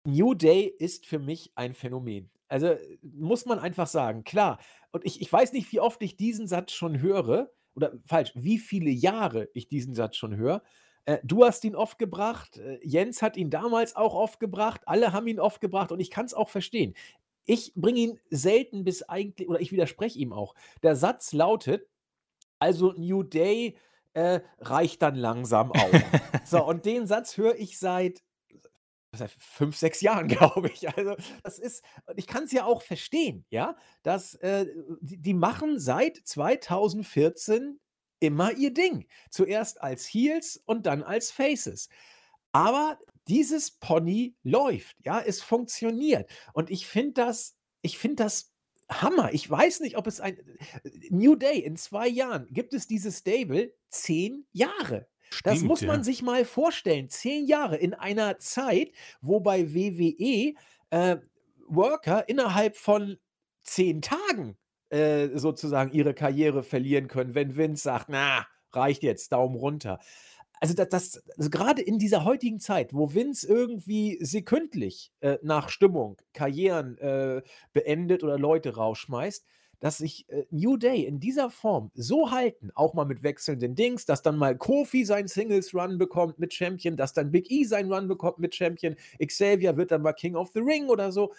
New Day ist für mich ein Phänomen. Also muss man einfach sagen, klar. Und ich, ich weiß nicht, wie oft ich diesen Satz schon höre, oder falsch, wie viele Jahre ich diesen Satz schon höre. Äh, du hast ihn oft gebracht, äh, Jens hat ihn damals auch oft gebracht, alle haben ihn oft gebracht und ich kann es auch verstehen. Ich bringe ihn selten bis eigentlich, oder ich widerspreche ihm auch. Der Satz lautet, also New Day äh, reicht dann langsam auch. so, und den Satz höre ich seit seit fünf, sechs Jahren, glaube ich. Also, das ist, ich kann es ja auch verstehen, ja, dass äh, die, die, machen seit 2014 immer ihr Ding. Zuerst als Heels und dann als Faces. Aber dieses Pony läuft, ja, es funktioniert. Und ich finde das, ich finde das Hammer. Ich weiß nicht, ob es ein New Day in zwei Jahren gibt es dieses Stable zehn Jahre. Das muss man ja. sich mal vorstellen. Zehn Jahre in einer Zeit, wo bei WWE äh, Worker innerhalb von zehn Tagen äh, sozusagen ihre Karriere verlieren können, wenn Vince sagt, na, reicht jetzt, Daumen runter. Also, das, das also gerade in dieser heutigen Zeit, wo Vince irgendwie sekündlich äh, nach Stimmung Karrieren äh, beendet oder Leute rausschmeißt, dass sich äh, New Day in dieser Form so halten, auch mal mit wechselnden Dings, dass dann mal Kofi seinen Singles-Run bekommt mit Champion, dass dann Big E seinen Run bekommt mit Champion, Xavier wird dann mal King of the Ring oder so.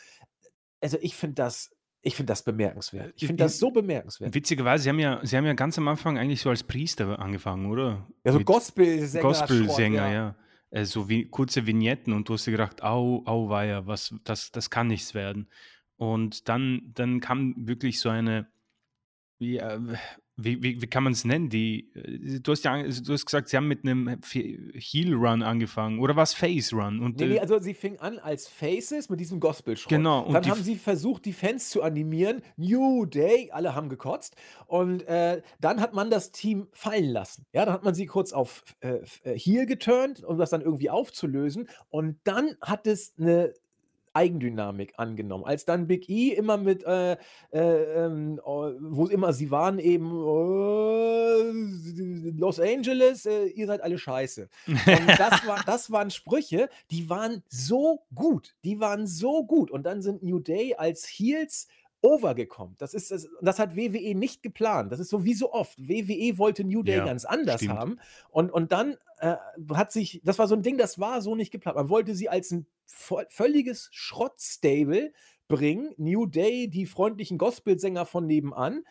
Also ich finde das ich finde das bemerkenswert. Ich finde das so bemerkenswert. Witzigerweise, Sie haben, ja, Sie haben ja ganz am Anfang eigentlich so als Priester angefangen, oder? Ja, so Gospel-Sänger. Gospel-Sänger, ja. ja. Äh, so wie kurze Vignetten und du hast dir gedacht, au, au, weia, was, das, das kann nichts werden. Und dann, dann kam wirklich so eine, ja, wie, wie, wie kann man es nennen? Die, äh, du, hast ja, du hast gesagt, sie haben mit einem Heel-Run angefangen oder was Face-Run? Nee, nee, äh also sie fing an als Faces mit diesem Gospel-Schrott. Genau. Dann haben sie versucht, die Fans zu animieren. New Day, alle haben gekotzt. Und äh, dann hat man das Team fallen lassen. Ja, dann hat man sie kurz auf äh, äh Heel geturnt, um das dann irgendwie aufzulösen. Und dann hat es eine Eigendynamik angenommen. Als dann Big E immer mit, äh, äh, ähm, oh, wo immer sie waren, eben oh, Los Angeles, äh, ihr seid alle scheiße. Und das, war, das waren Sprüche, die waren so gut. Die waren so gut. Und dann sind New Day als Heels overgekommen. Das ist das, das hat WWE nicht geplant. Das ist so wie so oft. WWE wollte New Day ja, ganz anders stimmt. haben und und dann äh, hat sich das war so ein Ding, das war so nicht geplant. Man wollte sie als ein völliges Schrottstable bringen. New Day, die freundlichen Gospelsänger von nebenan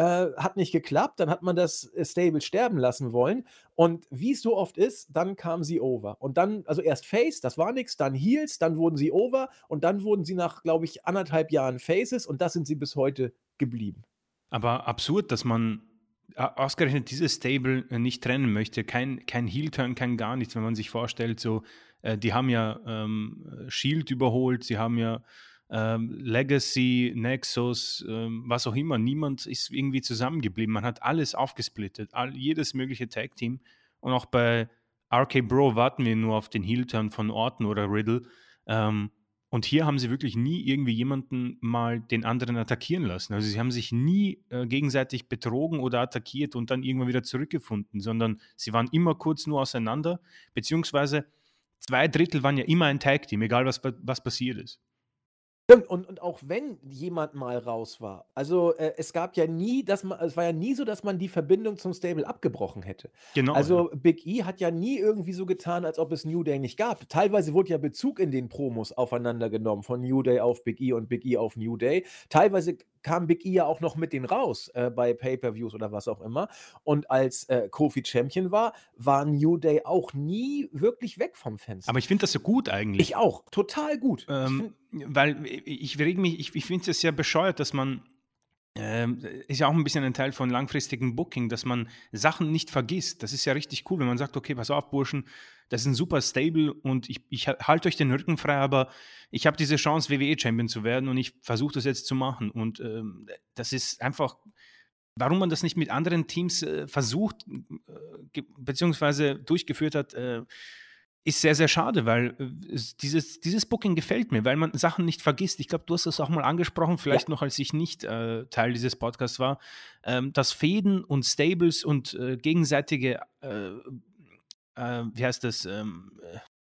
äh, hat nicht geklappt, dann hat man das äh, Stable sterben lassen wollen. Und wie es so oft ist, dann kam sie over. Und dann, also erst Face, das war nichts, dann Heels, dann wurden sie over und dann wurden sie nach, glaube ich, anderthalb Jahren Faces und das sind sie bis heute geblieben. Aber absurd, dass man ausgerechnet dieses Stable äh, nicht trennen möchte. Kein, kein Heel-Turn, kein gar nichts, wenn man sich vorstellt, so, äh, die haben ja ähm, Shield überholt, sie haben ja ähm, Legacy, Nexus, ähm, was auch immer. Niemand ist irgendwie zusammengeblieben. Man hat alles aufgesplittet, all, jedes mögliche Tag-Team. Und auch bei RK Bro warten wir nur auf den Heel-Turn von Orton oder Riddle. Ähm, und hier haben sie wirklich nie irgendwie jemanden mal den anderen attackieren lassen. Also sie haben sich nie äh, gegenseitig betrogen oder attackiert und dann irgendwann wieder zurückgefunden, sondern sie waren immer kurz nur auseinander, beziehungsweise zwei Drittel waren ja immer ein Tag-Team, egal was, was passiert ist. Stimmt, und, und auch wenn jemand mal raus war, also äh, es gab ja nie, dass man, es war ja nie so, dass man die Verbindung zum Stable abgebrochen hätte. Genau. Also Big E hat ja nie irgendwie so getan, als ob es New Day nicht gab. Teilweise wurde ja Bezug in den Promos aufeinander genommen, von New Day auf Big E und Big E auf New Day. Teilweise kam Big E ja auch noch mit denen raus äh, bei Pay-per-Views oder was auch immer. Und als äh, Kofi Champion war, war New Day auch nie wirklich weg vom Fenster. Aber ich finde das so gut eigentlich. Ich auch, total gut. Ähm, weil ich reg mich, ich, ich finde es sehr bescheuert, dass man ähm, ist ja auch ein bisschen ein Teil von langfristigem Booking, dass man Sachen nicht vergisst. Das ist ja richtig cool, wenn man sagt, okay, pass auf, Burschen, das ist ein super Stable und ich, ich halte euch den Rücken frei, aber ich habe diese Chance, WWE-Champion zu werden und ich versuche das jetzt zu machen. Und ähm, das ist einfach, warum man das nicht mit anderen Teams äh, versucht, äh, beziehungsweise durchgeführt hat, äh, ist sehr, sehr schade, weil äh, dieses, dieses Booking gefällt mir, weil man Sachen nicht vergisst. Ich glaube, du hast das auch mal angesprochen, vielleicht ja. noch als ich nicht äh, Teil dieses Podcasts war, ähm, dass Fäden und Stables und äh, gegenseitige, äh, äh wie heißt das, ähm,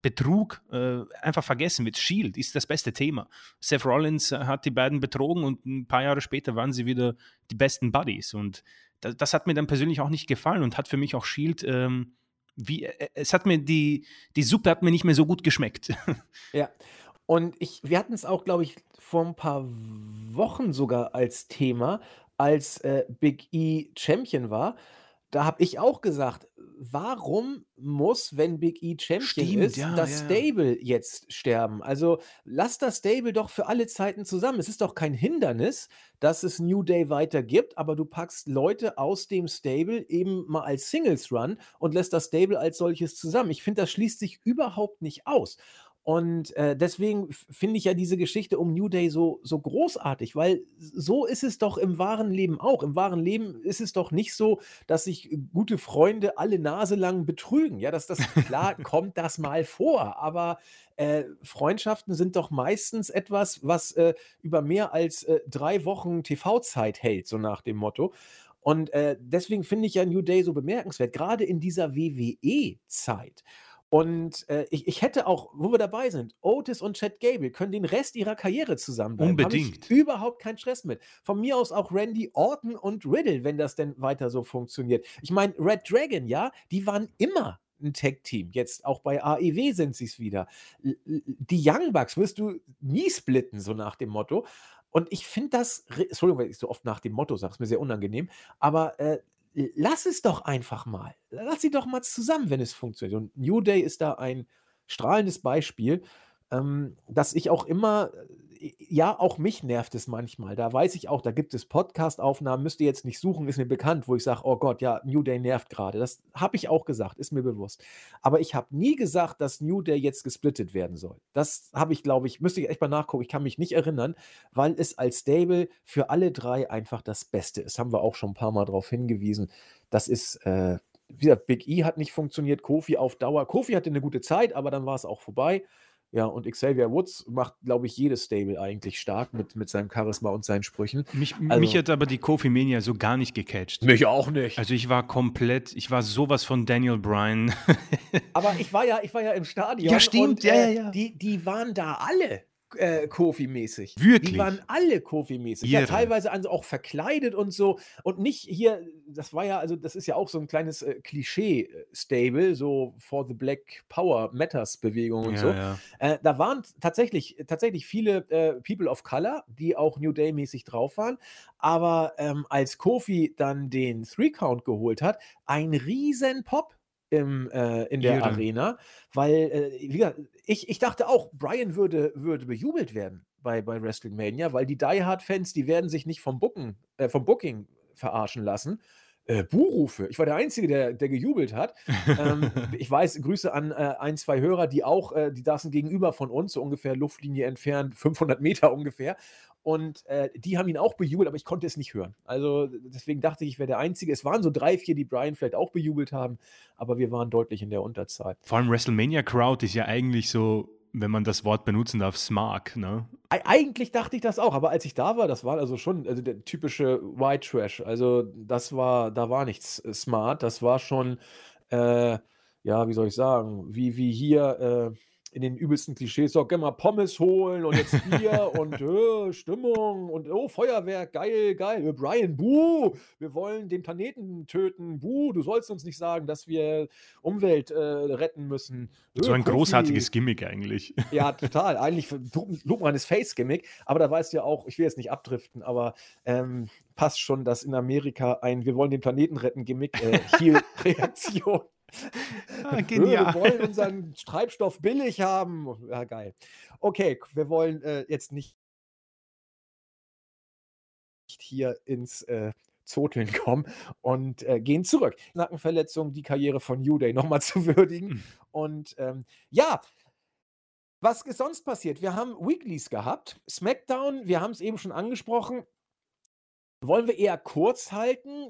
Betrug äh, einfach vergessen wird. Shield ist das beste Thema. Seth Rollins hat die beiden betrogen und ein paar Jahre später waren sie wieder die besten Buddies. Und das, das hat mir dann persönlich auch nicht gefallen und hat für mich auch Shield. Ähm, wie, äh, äh, es hat mir die, die Suppe hat mir nicht mehr so gut geschmeckt. Ja. Und ich, wir hatten es auch, glaube ich, vor ein paar Wochen sogar als Thema, als äh, Big E Champion war. Da habe ich auch gesagt, warum muss, wenn Big E Champion Stimmt, ist, ja, das ja. Stable jetzt sterben? Also lass das Stable doch für alle Zeiten zusammen. Es ist doch kein Hindernis, dass es New Day weitergibt, aber du packst Leute aus dem Stable eben mal als Singles Run und lässt das Stable als solches zusammen. Ich finde, das schließt sich überhaupt nicht aus. Und äh, deswegen finde ich ja diese Geschichte um New Day so, so großartig, weil so ist es doch im wahren Leben auch. Im wahren Leben ist es doch nicht so, dass sich gute Freunde alle Nase lang betrügen. Ja, dass das klar kommt das mal vor, aber äh, Freundschaften sind doch meistens etwas, was äh, über mehr als äh, drei Wochen TV-Zeit hält, so nach dem Motto. Und äh, deswegen finde ich ja New Day so bemerkenswert, gerade in dieser WWE-Zeit. Und äh, ich, ich hätte auch, wo wir dabei sind, Otis und Chad Gable können den Rest ihrer Karriere zusammenbleiben. Unbedingt. Ich überhaupt keinen Stress mit. Von mir aus auch Randy Orton und Riddle, wenn das denn weiter so funktioniert. Ich meine, Red Dragon, ja, die waren immer ein Tag-Team. Jetzt auch bei AEW sind sie es wieder. Die Young Bucks wirst du nie splitten, so nach dem Motto. Und ich finde das, Entschuldigung, wenn ich so oft nach dem Motto sage, ist mir sehr unangenehm, aber äh, lass es doch einfach mal. Lass sie doch mal zusammen, wenn es funktioniert. Und New Day ist da ein strahlendes Beispiel, ähm, dass ich auch immer, äh, ja, auch mich nervt es manchmal. Da weiß ich auch, da gibt es Podcast-Aufnahmen, müsst ihr jetzt nicht suchen, ist mir bekannt, wo ich sage, oh Gott, ja, New Day nervt gerade. Das habe ich auch gesagt, ist mir bewusst. Aber ich habe nie gesagt, dass New Day jetzt gesplittet werden soll. Das habe ich, glaube ich, müsste ich echt mal nachgucken, ich kann mich nicht erinnern, weil es als Stable für alle drei einfach das Beste ist. Haben wir auch schon ein paar Mal darauf hingewiesen. Das ist, äh, wie gesagt, Big E hat nicht funktioniert, Kofi auf Dauer. Kofi hatte eine gute Zeit, aber dann war es auch vorbei. Ja, und Xavier Woods macht, glaube ich, jedes Stable eigentlich stark mit, mit seinem Charisma und seinen Sprüchen. Mich, also, mich hat aber die Kofi Mania so gar nicht gecatcht. Mich auch nicht. Also ich war komplett, ich war sowas von Daniel Bryan. aber ich war ja, ich war ja im Stadion. Ja, stimmt, und, ja, ja, ja. Die, die waren da alle äh, Kofi-mäßig. Wirklich? Die waren alle Kofi-mäßig. Ja, teilweise also auch verkleidet und so. Und nicht hier, das war ja, also das ist ja auch so ein kleines äh, Klischee-Stable, so for the Black Power Matters-Bewegung und ja, so. Ja. Äh, da waren tatsächlich, tatsächlich viele äh, People of Color, die auch New Day-mäßig drauf waren. Aber ähm, als Kofi dann den Three-Count geholt hat, ein riesen Pop im, äh, in der Irre. Arena, weil, äh, wie gesagt, ich, ich dachte auch, Brian würde, würde bejubelt werden bei, bei WrestleMania, weil die Die Hard-Fans, die werden sich nicht vom, Booken, äh, vom Booking verarschen lassen. Äh, Buhrufe. Ich war der Einzige, der, der gejubelt hat. ähm, ich weiß, Grüße an äh, ein, zwei Hörer, die auch, äh, die saßen gegenüber von uns, so ungefähr Luftlinie entfernt, 500 Meter ungefähr. Und äh, die haben ihn auch bejubelt, aber ich konnte es nicht hören. Also deswegen dachte ich, ich wäre der Einzige. Es waren so drei, vier, die Brian vielleicht auch bejubelt haben, aber wir waren deutlich in der Unterzahl. Vor allem WrestleMania Crowd ist ja eigentlich so wenn man das Wort benutzen darf, smart, ne? Eigentlich dachte ich das auch, aber als ich da war, das war also schon also der typische White Trash. Also das war, da war nichts äh, smart. Das war schon, äh, ja, wie soll ich sagen, wie, wie hier, äh, in den übelsten Klischees, so, geh mal Pommes holen und jetzt Bier und äh, Stimmung und oh, Feuerwerk, geil, geil. Äh, Brian, buh, wir wollen den Planeten töten, buh, du sollst uns nicht sagen, dass wir Umwelt äh, retten müssen. Äh, so ein Kofi. großartiges Gimmick eigentlich. Ja, total. Eigentlich lobt man das Face-Gimmick, aber da weißt du ja auch, ich will jetzt nicht abdriften, aber ähm, passt schon, dass in Amerika ein Wir wollen den Planeten retten Gimmick, äh, Heal-Reaktion Ah, genial. Wir wollen unseren Treibstoff billig haben. Ja, geil. Okay, wir wollen äh, jetzt nicht hier ins äh, Zoteln kommen und äh, gehen zurück. Nackenverletzung, die Karriere von New Day nochmal zu würdigen. Mhm. Und ähm, ja, was ist sonst passiert? Wir haben Weeklies gehabt. SmackDown, wir haben es eben schon angesprochen. Wollen wir eher kurz halten?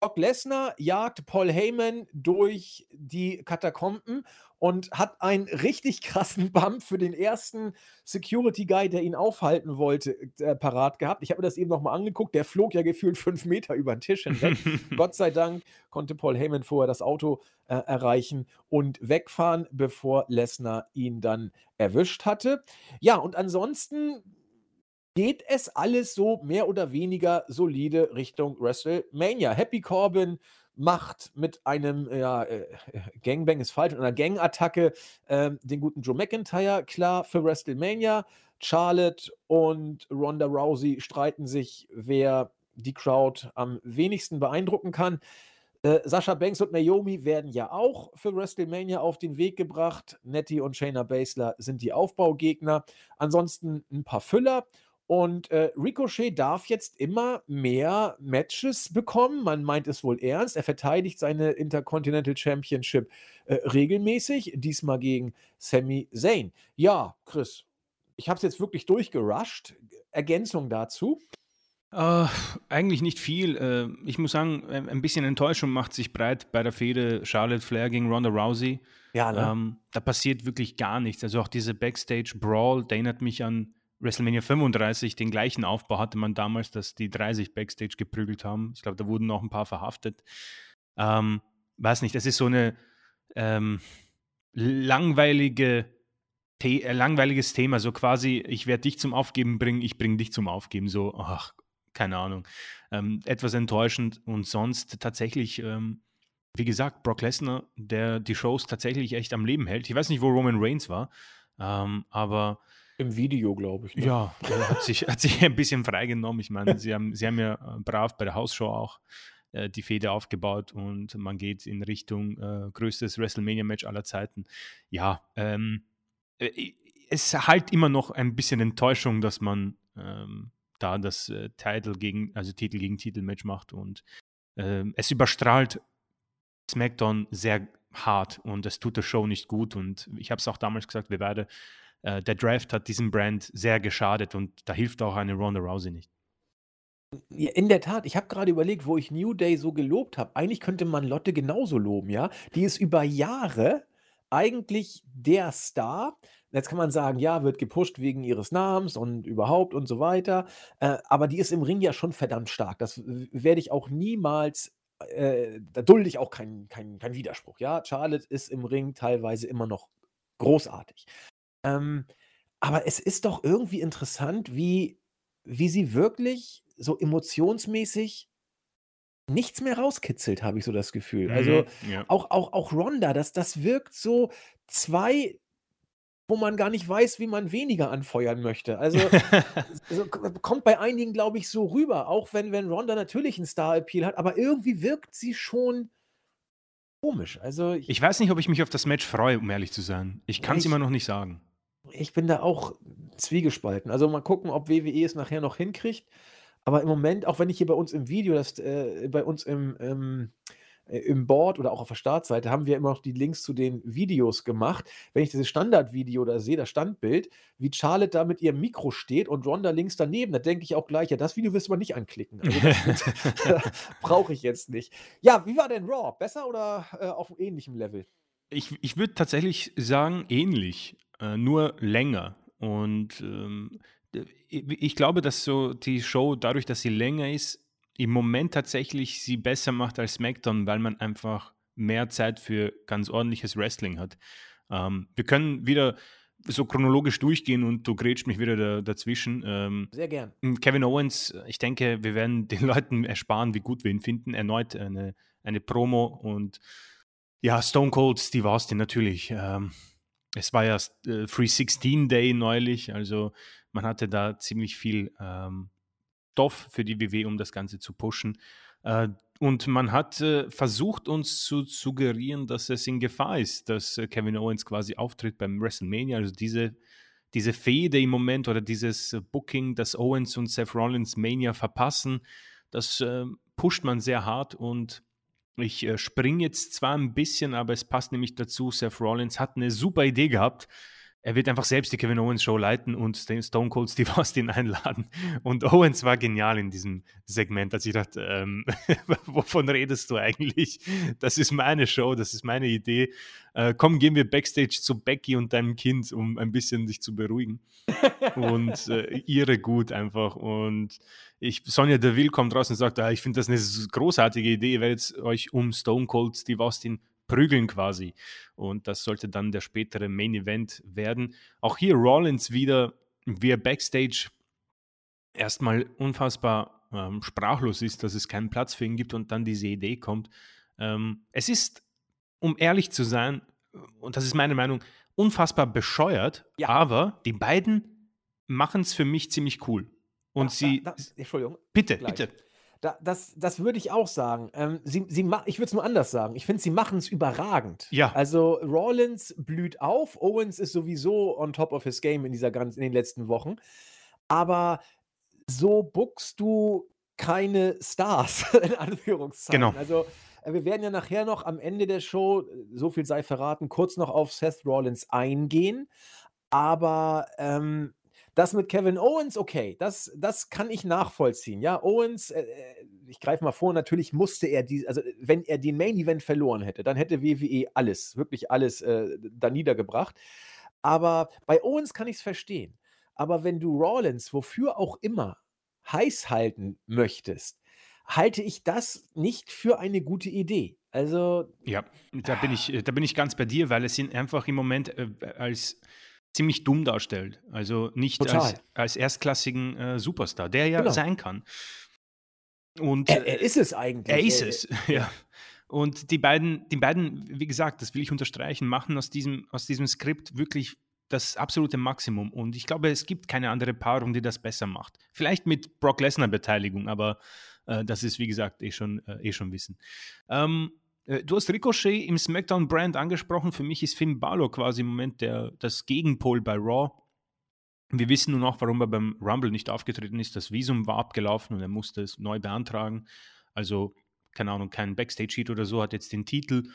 Brock Lesnar jagt Paul Heyman durch die Katakomben und hat einen richtig krassen Bump für den ersten Security Guy, der ihn aufhalten wollte, äh, parat gehabt. Ich habe mir das eben nochmal angeguckt. Der flog ja gefühlt fünf Meter über den Tisch hinweg. Gott sei Dank konnte Paul Heyman vorher das Auto äh, erreichen und wegfahren, bevor Lesnar ihn dann erwischt hatte. Ja, und ansonsten geht es alles so mehr oder weniger solide Richtung WrestleMania. Happy Corbin macht mit einem ja, äh, Gangbang ist falsch, mit einer Gangattacke äh, den guten Joe McIntyre klar für WrestleMania. Charlotte und Ronda Rousey streiten sich, wer die Crowd am wenigsten beeindrucken kann. Äh, Sascha Banks und Naomi werden ja auch für WrestleMania auf den Weg gebracht. Nettie und Shayna Baszler sind die Aufbaugegner. Ansonsten ein paar Füller und äh, Ricochet darf jetzt immer mehr Matches bekommen. Man meint es wohl ernst. Er verteidigt seine Intercontinental Championship äh, regelmäßig, diesmal gegen Sami Zayn. Ja, Chris, ich habe es jetzt wirklich durchgerusht. Ergänzung dazu? Uh, eigentlich nicht viel. Uh, ich muss sagen, ein bisschen Enttäuschung macht sich breit bei der Fehde Charlotte Flair gegen Ronda Rousey. Ja, ne? Ähm, da passiert wirklich gar nichts. Also auch diese Backstage-Brawl, der erinnert mich an WrestleMania 35 den gleichen Aufbau hatte man damals, dass die 30 Backstage geprügelt haben. Ich glaube, da wurden noch ein paar verhaftet. Ähm, weiß nicht, das ist so eine ähm, langweilige The äh, langweiliges Thema, so quasi, ich werde dich zum Aufgeben bringen, ich bringe dich zum Aufgeben, so, ach, keine Ahnung. Ähm, etwas enttäuschend und sonst tatsächlich, ähm, wie gesagt, Brock Lesnar, der die Shows tatsächlich echt am Leben hält. Ich weiß nicht, wo Roman Reigns war, ähm, aber im Video, glaube ich. Ne? Ja, hat sich, hat sich ein bisschen freigenommen. Ich meine, sie haben, sie haben ja äh, brav bei der Hausshow auch äh, die Fehde aufgebaut und man geht in Richtung äh, größtes WrestleMania-Match aller Zeiten. Ja, ähm, äh, es halt immer noch ein bisschen Enttäuschung, dass man ähm, da das äh, Titel gegen, also Titel gegen Titel-Match macht und ähm, es überstrahlt SmackDown sehr hart und es tut der Show nicht gut und ich habe es auch damals gesagt, wir beide, äh, der Draft hat diesem Brand sehr geschadet und da hilft auch eine Ronda Rousey nicht. in der Tat, ich habe gerade überlegt, wo ich New Day so gelobt habe. Eigentlich könnte man Lotte genauso loben, ja? Die ist über Jahre eigentlich der Star. Jetzt kann man sagen, ja, wird gepusht wegen ihres Namens und überhaupt und so weiter. Äh, aber die ist im Ring ja schon verdammt stark. Das werde ich auch niemals äh, da dulde ich auch keinen kein, kein Widerspruch. Ja, Charlotte ist im Ring teilweise immer noch großartig. Ähm, aber es ist doch irgendwie interessant, wie wie sie wirklich so emotionsmäßig nichts mehr rauskitzelt, habe ich so das Gefühl. Also, Mhm, ja. auch auch auch Ronda, das das wirkt so zwei wo man gar nicht weiß, wie man weniger anfeuern möchte. Also, so kommt bei einigen, glaube ich, so rüber, auch wenn wenn Ronda natürlich 'n Star-Appeal hat, aber irgendwie wirkt sie schon komisch. Also, ich Ich weiß nicht, ob ich mich auf das Match freue, um ehrlich zu sein. Ich kann es immer noch nicht sagen. Ich bin da auch zwiegespalten. Also mal gucken, ob WWE es nachher noch hinkriegt. Aber im Moment, auch wenn ich hier bei uns im Video, das äh, bei uns im, ähm, äh, im Board oder auch auf der Startseite haben wir immer noch die Links zu den Videos gemacht. Wenn ich dieses Standardvideo da sehe, das Standbild, wie Charlotte da mit ihrem Mikro steht und Ronda links daneben, da denke ich auch gleich, ja, das Video wirst du mal nicht anklicken. Also brauche ich jetzt nicht. Ja, wie war denn Raw? Besser oder äh, auf ähnlichem Level? Ich, ich würde tatsächlich sagen, ähnlich, äh, nur länger. Und ähm, ich glaube, dass so die Show, dadurch, dass sie länger ist, im Moment tatsächlich sie besser macht als SmackDown, weil man einfach mehr Zeit für ganz ordentliches Wrestling hat. Ähm, wir können wieder so chronologisch durchgehen und du grätsch mich wieder da, dazwischen. Ähm, Sehr gern. Kevin Owens, ich denke, wir werden den Leuten ersparen, wie gut wir ihn finden. Erneut eine, eine Promo und ja, Stone Cold Steve Austin natürlich. Ähm, es war ja äh, Free 16 Day neulich, also man hatte da ziemlich viel ähm, Stoff für die WW, um das Ganze zu pushen. Äh, und man hat äh, versucht, uns zu suggerieren, dass es in Gefahr ist, dass äh, Kevin Owens quasi auftritt beim WrestleMania. Also diese, diese Fehde im Moment oder dieses Booking, dass Owens und Seth Rollins Mania verpassen, das pusht man sehr hart und ich springe jetzt zwar ein bisschen, aber es passt nämlich dazu, Seth Rollins hat eine super Idee gehabt, er wird einfach selbst die Kevin Owens Show leiten und Stone Cold Steve Austin einladen. Und Owens war genial in diesem Segment, als ich dachte, ähm, wovon redest du eigentlich? Das ist meine Show, das ist meine Idee. Äh, komm, gehen wir Backstage zu Becky und deinem Kind, um ein bisschen dich zu beruhigen. und äh, ihre gut einfach. Und ich, Sonja Deville kommt raus und sagt, ah, ich finde das eine großartige Idee, ihr werdet euch um Stone Cold Steve Austin prügeln quasi. Und das sollte dann der spätere Main Event werden. Auch hier Rollins wieder, wie er Backstage erstmal unfassbar ähm, sprachlos ist, dass es keinen Platz für ihn gibt und dann diese Idee kommt. Ähm, es ist, um ehrlich zu sein, und das ist meine Meinung, unfassbar bescheuert, ja. aber die beiden machen es für mich ziemlich cool. Und da, sie. Da, da, Entschuldigung. Bitte, gleich. bitte. Da, das, das würde ich auch sagen. Ähm, sie, sie ich würde es nur anders sagen. Ich finde, sie machen es überragend. Ja. Also Rollins blüht auf, Owens ist sowieso on top of his game in dieser ganz, in den letzten Wochen. Aber so buckst du keine Stars, in Anführungszeichen. Genau. Also äh, wir werden ja nachher noch am Ende der Show, so viel sei verraten, kurz noch auf Seth Rollins eingehen. Aber ähm, das mit Kevin Owens, okay, das, das kann ich nachvollziehen. Ja, Owens, äh, äh ich greife mal vor, natürlich musste er die, also wenn er den Main Event verloren hätte, dann hätte WWE alles, wirklich alles äh, da niedergebracht. Aber bei Owens kann ich es verstehen. Aber wenn du Rollins, wofür auch immer, heiß halten möchtest, halte ich das nicht für eine gute Idee. Also. Ja, da bin ich, da bin ich ganz bei dir, weil es sind einfach im Moment äh, als ziemlich dumm darstellt. Also nicht als, als, erstklassigen äh, Superstar, der ja genau. sein kann. Und, er, er, ist es eigentlich. Er ist es, ja. Und die beiden, die beiden, wie gesagt, das will ich unterstreichen, machen aus diesem, aus diesem Skript wirklich das absolute Maximum. Und ich glaube, es gibt keine andere Paarung, die das besser macht. Vielleicht mit Brock Lesnar Beteiligung, aber äh, das ist, wie gesagt, eh schon, äh, eh schon Wissen. Ähm, äh, du hast Ricochet im SmackDown-Brand angesprochen. Für mich ist Finn Balor quasi im Moment der, das Gegenpol bei Raw. Wir wissen nun auch, warum er beim Rumble nicht aufgetreten ist. Das Visum war abgelaufen und er musste es neu beantragen. Also, keine Ahnung, kein Backstage-Sheet oder so, hat jetzt den Titel.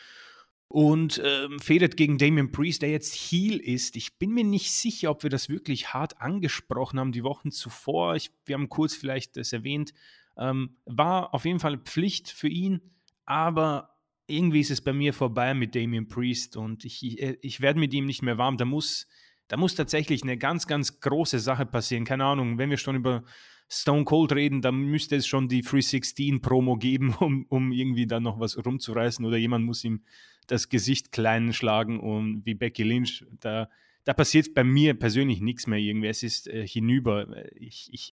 Und ähm, fädert gegen Damian Priest, der jetzt Heel ist. Ich bin mir nicht sicher, ob wir das wirklich hart angesprochen haben die Wochen zuvor. Ich, wir haben kurz vielleicht das erwähnt. Ähm, war auf jeden Fall Pflicht für ihn, aber irgendwie ist es bei mir vorbei mit Damien Priest und ich, ich, äh, ich werde mit ihm nicht mehr warm. Da muss, da muss tatsächlich eine ganz, ganz große Sache passieren. Keine Ahnung, wenn wir schon über Stone Cold reden, dann müsste es schon die 316 Promo geben, um, um irgendwie da noch was rumzureißen oder jemand muss ihm das Gesicht klein schlagen und wie Becky Lynch. Da, da passiert bei mir persönlich nichts mehr irgendwie. Es ist äh, hinüber. Ich, ich,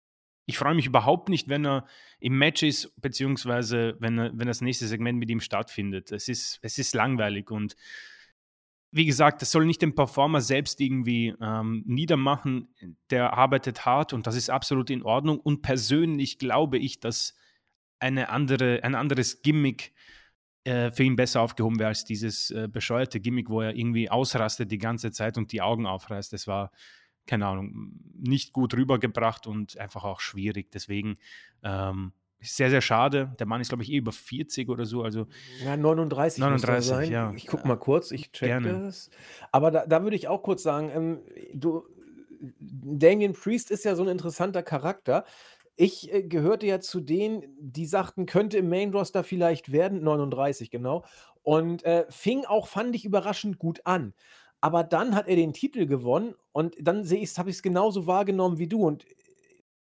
ich freue mich überhaupt nicht, wenn er im Match ist, beziehungsweise wenn, er, wenn das nächste Segment mit ihm stattfindet. Es ist, es ist langweilig und wie gesagt, das soll nicht den Performer selbst irgendwie ähm, niedermachen. Der arbeitet hart und das ist absolut in Ordnung. Und persönlich glaube ich, dass eine andere, ein anderes Gimmick äh, für ihn besser aufgehoben wäre als dieses äh, bescheuerte Gimmick, wo er irgendwie ausrastet die ganze Zeit und die Augen aufreißt. Das war keine Ahnung, nicht gut rübergebracht und einfach auch schwierig. Deswegen ähm, sehr, sehr schade. Der Mann ist, glaube ich, eh über 40 oder so. Also ja, 39. 39, sein. ja. Ich gucke mal kurz, ich check Gerne. das. Aber da, da würde ich auch kurz sagen, ähm, du, Damien Priest ist ja so ein interessanter Charakter. Ich äh, gehörte ja zu denen, die sagten, könnte im Main Roster vielleicht werden, 39 genau. Und äh, fing auch, fand ich, überraschend gut an. Aber dann hat er den Titel gewonnen und dann sehe ich habe ich es genauso wahrgenommen wie du. Und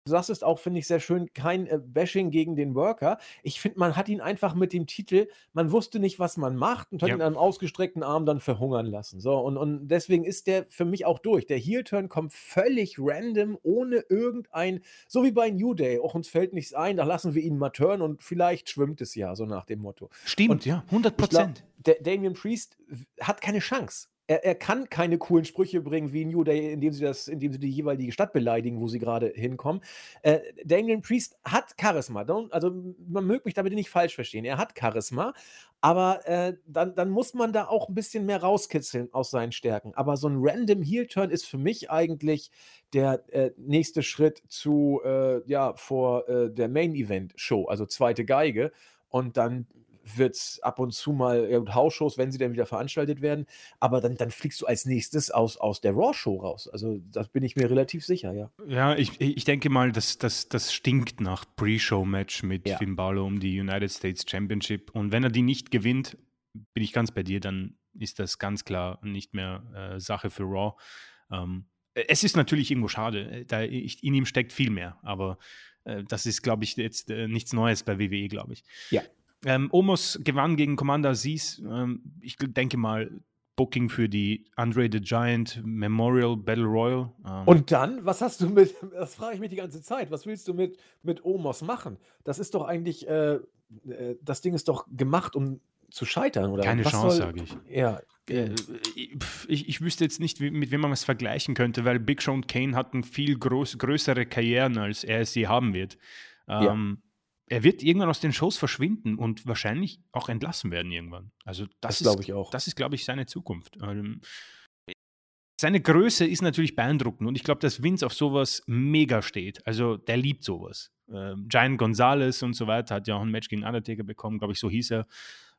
Du sagst es auch, finde ich sehr schön, kein äh, Bashing gegen den Worker. Ich finde, man hat ihn einfach mit dem Titel, man wusste nicht, was man macht und hat ja. ihn an einem ausgestreckten Arm dann verhungern lassen. So, und, und deswegen ist der für mich auch durch. Der Heel-Turn kommt völlig random, ohne irgendein, so wie bei New Day, auch uns fällt nichts ein, da lassen wir ihn mal turnen und vielleicht schwimmt es ja, so nach dem Motto. Stimmt, und ja, 100 Prozent. Damien Priest hat keine Chance er, er, kann keine coolen Sprüche bringen wie New Day, indem sie, das, indem sie die jeweilige Stadt beleidigen, wo sie gerade hinkommen. Äh, Damien Priest hat Charisma. Don't, also man mögt mich damit nicht falsch verstehen. Er hat Charisma, aber äh, dann, dann muss man da auch ein bisschen mehr rauskitzeln aus seinen Stärken. Aber so ein random Heel-Turn ist für mich eigentlich der äh, nächste Schritt zu, äh, ja, vor äh, der Main-Event-Show, also zweite Geige. Und dann wird es ab und zu mal ja, Hausshows, wenn sie dann wieder veranstaltet werden, aber dann, dann fliegst du als nächstes aus, aus der Raw-Show raus. Also das bin ich mir relativ sicher, ja. Ja, ich, ich denke mal, das, das, das stinkt nach Pre-Show-Match mit ja. Finn Balor um die United States Championship. Und wenn er die nicht gewinnt, bin ich ganz bei dir, dann ist das ganz klar nicht mehr äh, Sache für Raw. Ähm, es ist natürlich irgendwo schade, äh, da ich, in ihm steckt viel mehr, aber äh, das ist, glaube ich, jetzt äh, nichts Neues bei WWE, glaube ich. Ja. Ähm, Omos gewann gegen Commander Aziz. Ähm, ich denke mal, Booking für die Andre the Giant Memorial Battle Royal. Ähm. Und dann, was hast du mit, das frage ich mich die ganze Zeit, was willst du mit, mit Omos machen? Das ist doch eigentlich, äh, äh das Ding ist doch gemacht, um zu scheitern, oder? Keine was Chance, sage ich. Ja. Äh, ich, ich wüsste jetzt nicht, mit wem man es vergleichen könnte, weil Big Show und Kane hatten viel groß, größere Karrieren, als er es je haben wird. Ähm, ja er wird irgendwann aus den Shows verschwinden und wahrscheinlich auch entlassen werden irgendwann. Also das, das glaube ich auch. Das ist, glaube ich, seine Zukunft. Ähm, seine Größe ist natürlich beeindruckend und ich glaube, dass Vince auf sowas mega steht. Also der liebt sowas. Ähm, Giant Gonzalez und so weiter hat ja auch ein Match gegen Undertaker bekommen, glaube ich, so hieß er.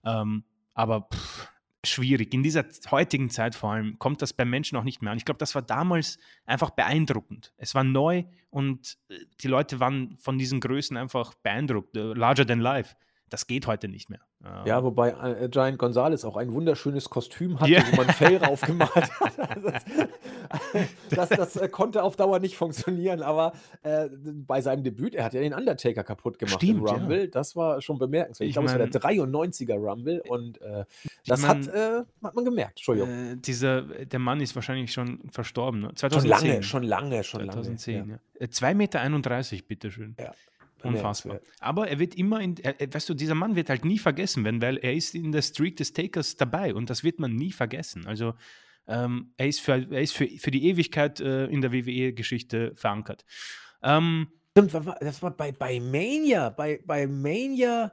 Ähm, aber pff, schwierig. In dieser heutigen Zeit vor allem kommt das bei Menschen auch nicht mehr an. Ich glaube, das war damals einfach beeindruckend. Es war neu und äh, die Leute waren von diesen Größen einfach beeindruckt. Äh, larger than life. Das geht heute nicht mehr. Ja, wobei äh, Giant Gonzalez auch ein wunderschönes Kostüm hatte, yeah. wo man Fell raufgemalt hat. das, das, das äh, konnte auf Dauer nicht funktionieren, aber äh, bei seinem Debüt, er hat ja den Undertaker kaputt gemacht Stimmt, im Rumble. Ja. Das war schon bemerkenswert. Ich, ich glaube, es war der 93er Rumble und äh, das mein, hat, äh, hat man gemerkt. Entschuldigung. Äh, dieser, der Mann ist wahrscheinlich schon verstorben. Ne? 2010. Schon lange, schon lange, schon 2010, lange. Ja. 2,31 Meter, bitteschön. Ja. Unfassbar. Aber er wird immer, in, er, weißt du, dieser Mann wird halt nie vergessen werden, weil er ist in der Streak des Takers dabei und das wird man nie vergessen. Also ähm, er ist, für, er ist für, für die Ewigkeit äh, in der WWE-Geschichte verankert. Ähm, Stimmt, das war bei, bei Mania, bei, bei Mania,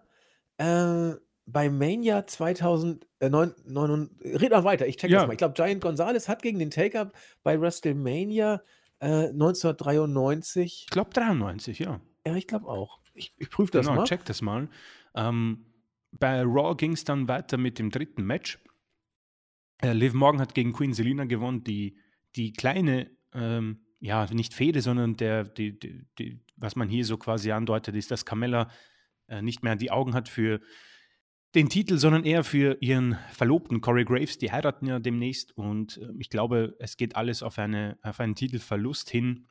äh, bei Mania 2009, äh, red mal weiter, ich check ja. das mal. Ich glaube, Giant Gonzalez hat gegen den Taker bei WrestleMania äh, 1993. Ich glaube 93, ja. Ja, ich glaube auch. Ich, ich prüfe das genau, mal. check das mal. Ähm, bei Raw ging es dann weiter mit dem dritten Match. Äh, Liv Morgan hat gegen Queen Selina gewonnen, die, die kleine, ähm, ja, nicht Fehde, sondern der, die, die, die, was man hier so quasi andeutet, ist, dass Carmella äh, nicht mehr die Augen hat für den Titel, sondern eher für ihren Verlobten Corey Graves. Die heiraten ja demnächst und äh, ich glaube, es geht alles auf, eine, auf einen Titelverlust hin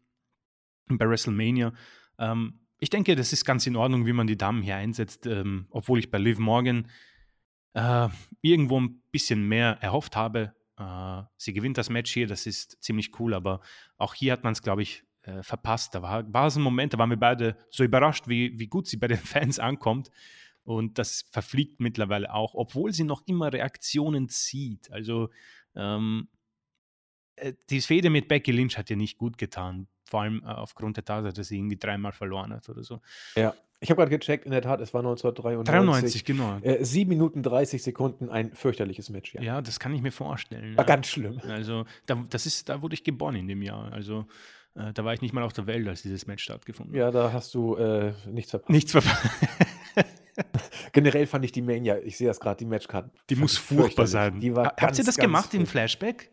bei WrestleMania. Ähm, ich denke, das ist ganz in Ordnung, wie man die Damen hier einsetzt, ähm, obwohl ich bei Liv Morgan äh, irgendwo ein bisschen mehr erhofft habe. Äh, sie gewinnt das Match hier, das ist ziemlich cool, aber auch hier hat man es, glaube ich, äh, verpasst. Da war, war so ein Moment, da waren wir beide so überrascht, wie, wie gut sie bei den Fans ankommt. Und das verfliegt mittlerweile auch, obwohl sie noch immer Reaktionen zieht. Also ähm, äh, die Fehde mit Becky Lynch hat ihr nicht gut getan vor allem äh, aufgrund der Tatsache, dass sie irgendwie dreimal verloren hat oder so. Ja. Ich habe gerade gecheckt, in der Tat, es war 1993. 93, genau. Äh, 7 Minuten 30 Sekunden, ein fürchterliches Match, ja. Ja, das kann ich mir vorstellen. War ja. ganz schlimm. Also, da, das ist, da wurde ich geboren in dem Jahr. Also, äh, da war ich nicht mal auf der Welt, als dieses Match stattgefunden hat. Ja, da hast du äh, nichts verpasst. Nichts verpasst. Generell fand ich die Mania, ich sehe das gerade, die Matchcard. Die muss furchtbar sein. Die war Ha- ganz, Habt ihr das gemacht im. Flashback?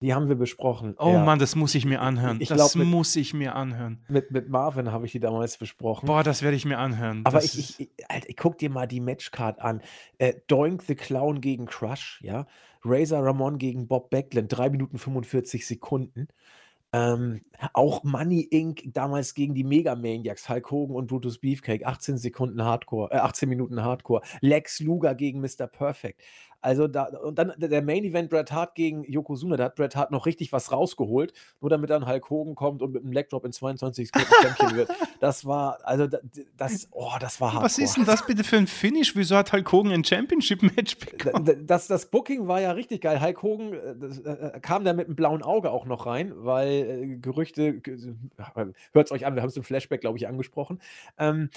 Die haben wir besprochen. Oh ja. Mann, das muss ich mir anhören. Ich das glaub, mit- muss ich mir anhören. Mit, mit Marvin habe ich die damals besprochen. Boah, das werde ich mir anhören. Aber das ich, ich, ich, Alter, ich guck dir mal die Matchcard an. Äh, Doink the Clown gegen Crush, ja. Razor Ramon gegen Bob Backlund, 3 Minuten 45 Sekunden. Ähm, auch Money Inc. damals gegen die Mega Maniacs, Hulk Hogan und Brutus Beefcake, 18 Sekunden Hardcore, äh, 18 Minuten Hardcore. Lex Luger gegen Mr. Perfect. Also da, und dann der Main Event Bret Hart gegen Yokozuna, da hat Bret Hart noch richtig was rausgeholt, nur damit dann Hulk Hogan kommt und mit einem Leg Drop in 22 Sekunden Champion wird. Das war, also da- das, oh, das war hart. Was ist denn das bitte für ein Finish? Wieso hat Hulk Hogan ein Championship-Match bekommen? Das, das Booking war ja richtig geil. Hulk Hogan äh, das, äh, kam da mit einem blauen Auge auch noch rein, weil äh, Gerüchte, hört es euch an, wir haben es im Flashback, glaube ich, angesprochen. Ähm,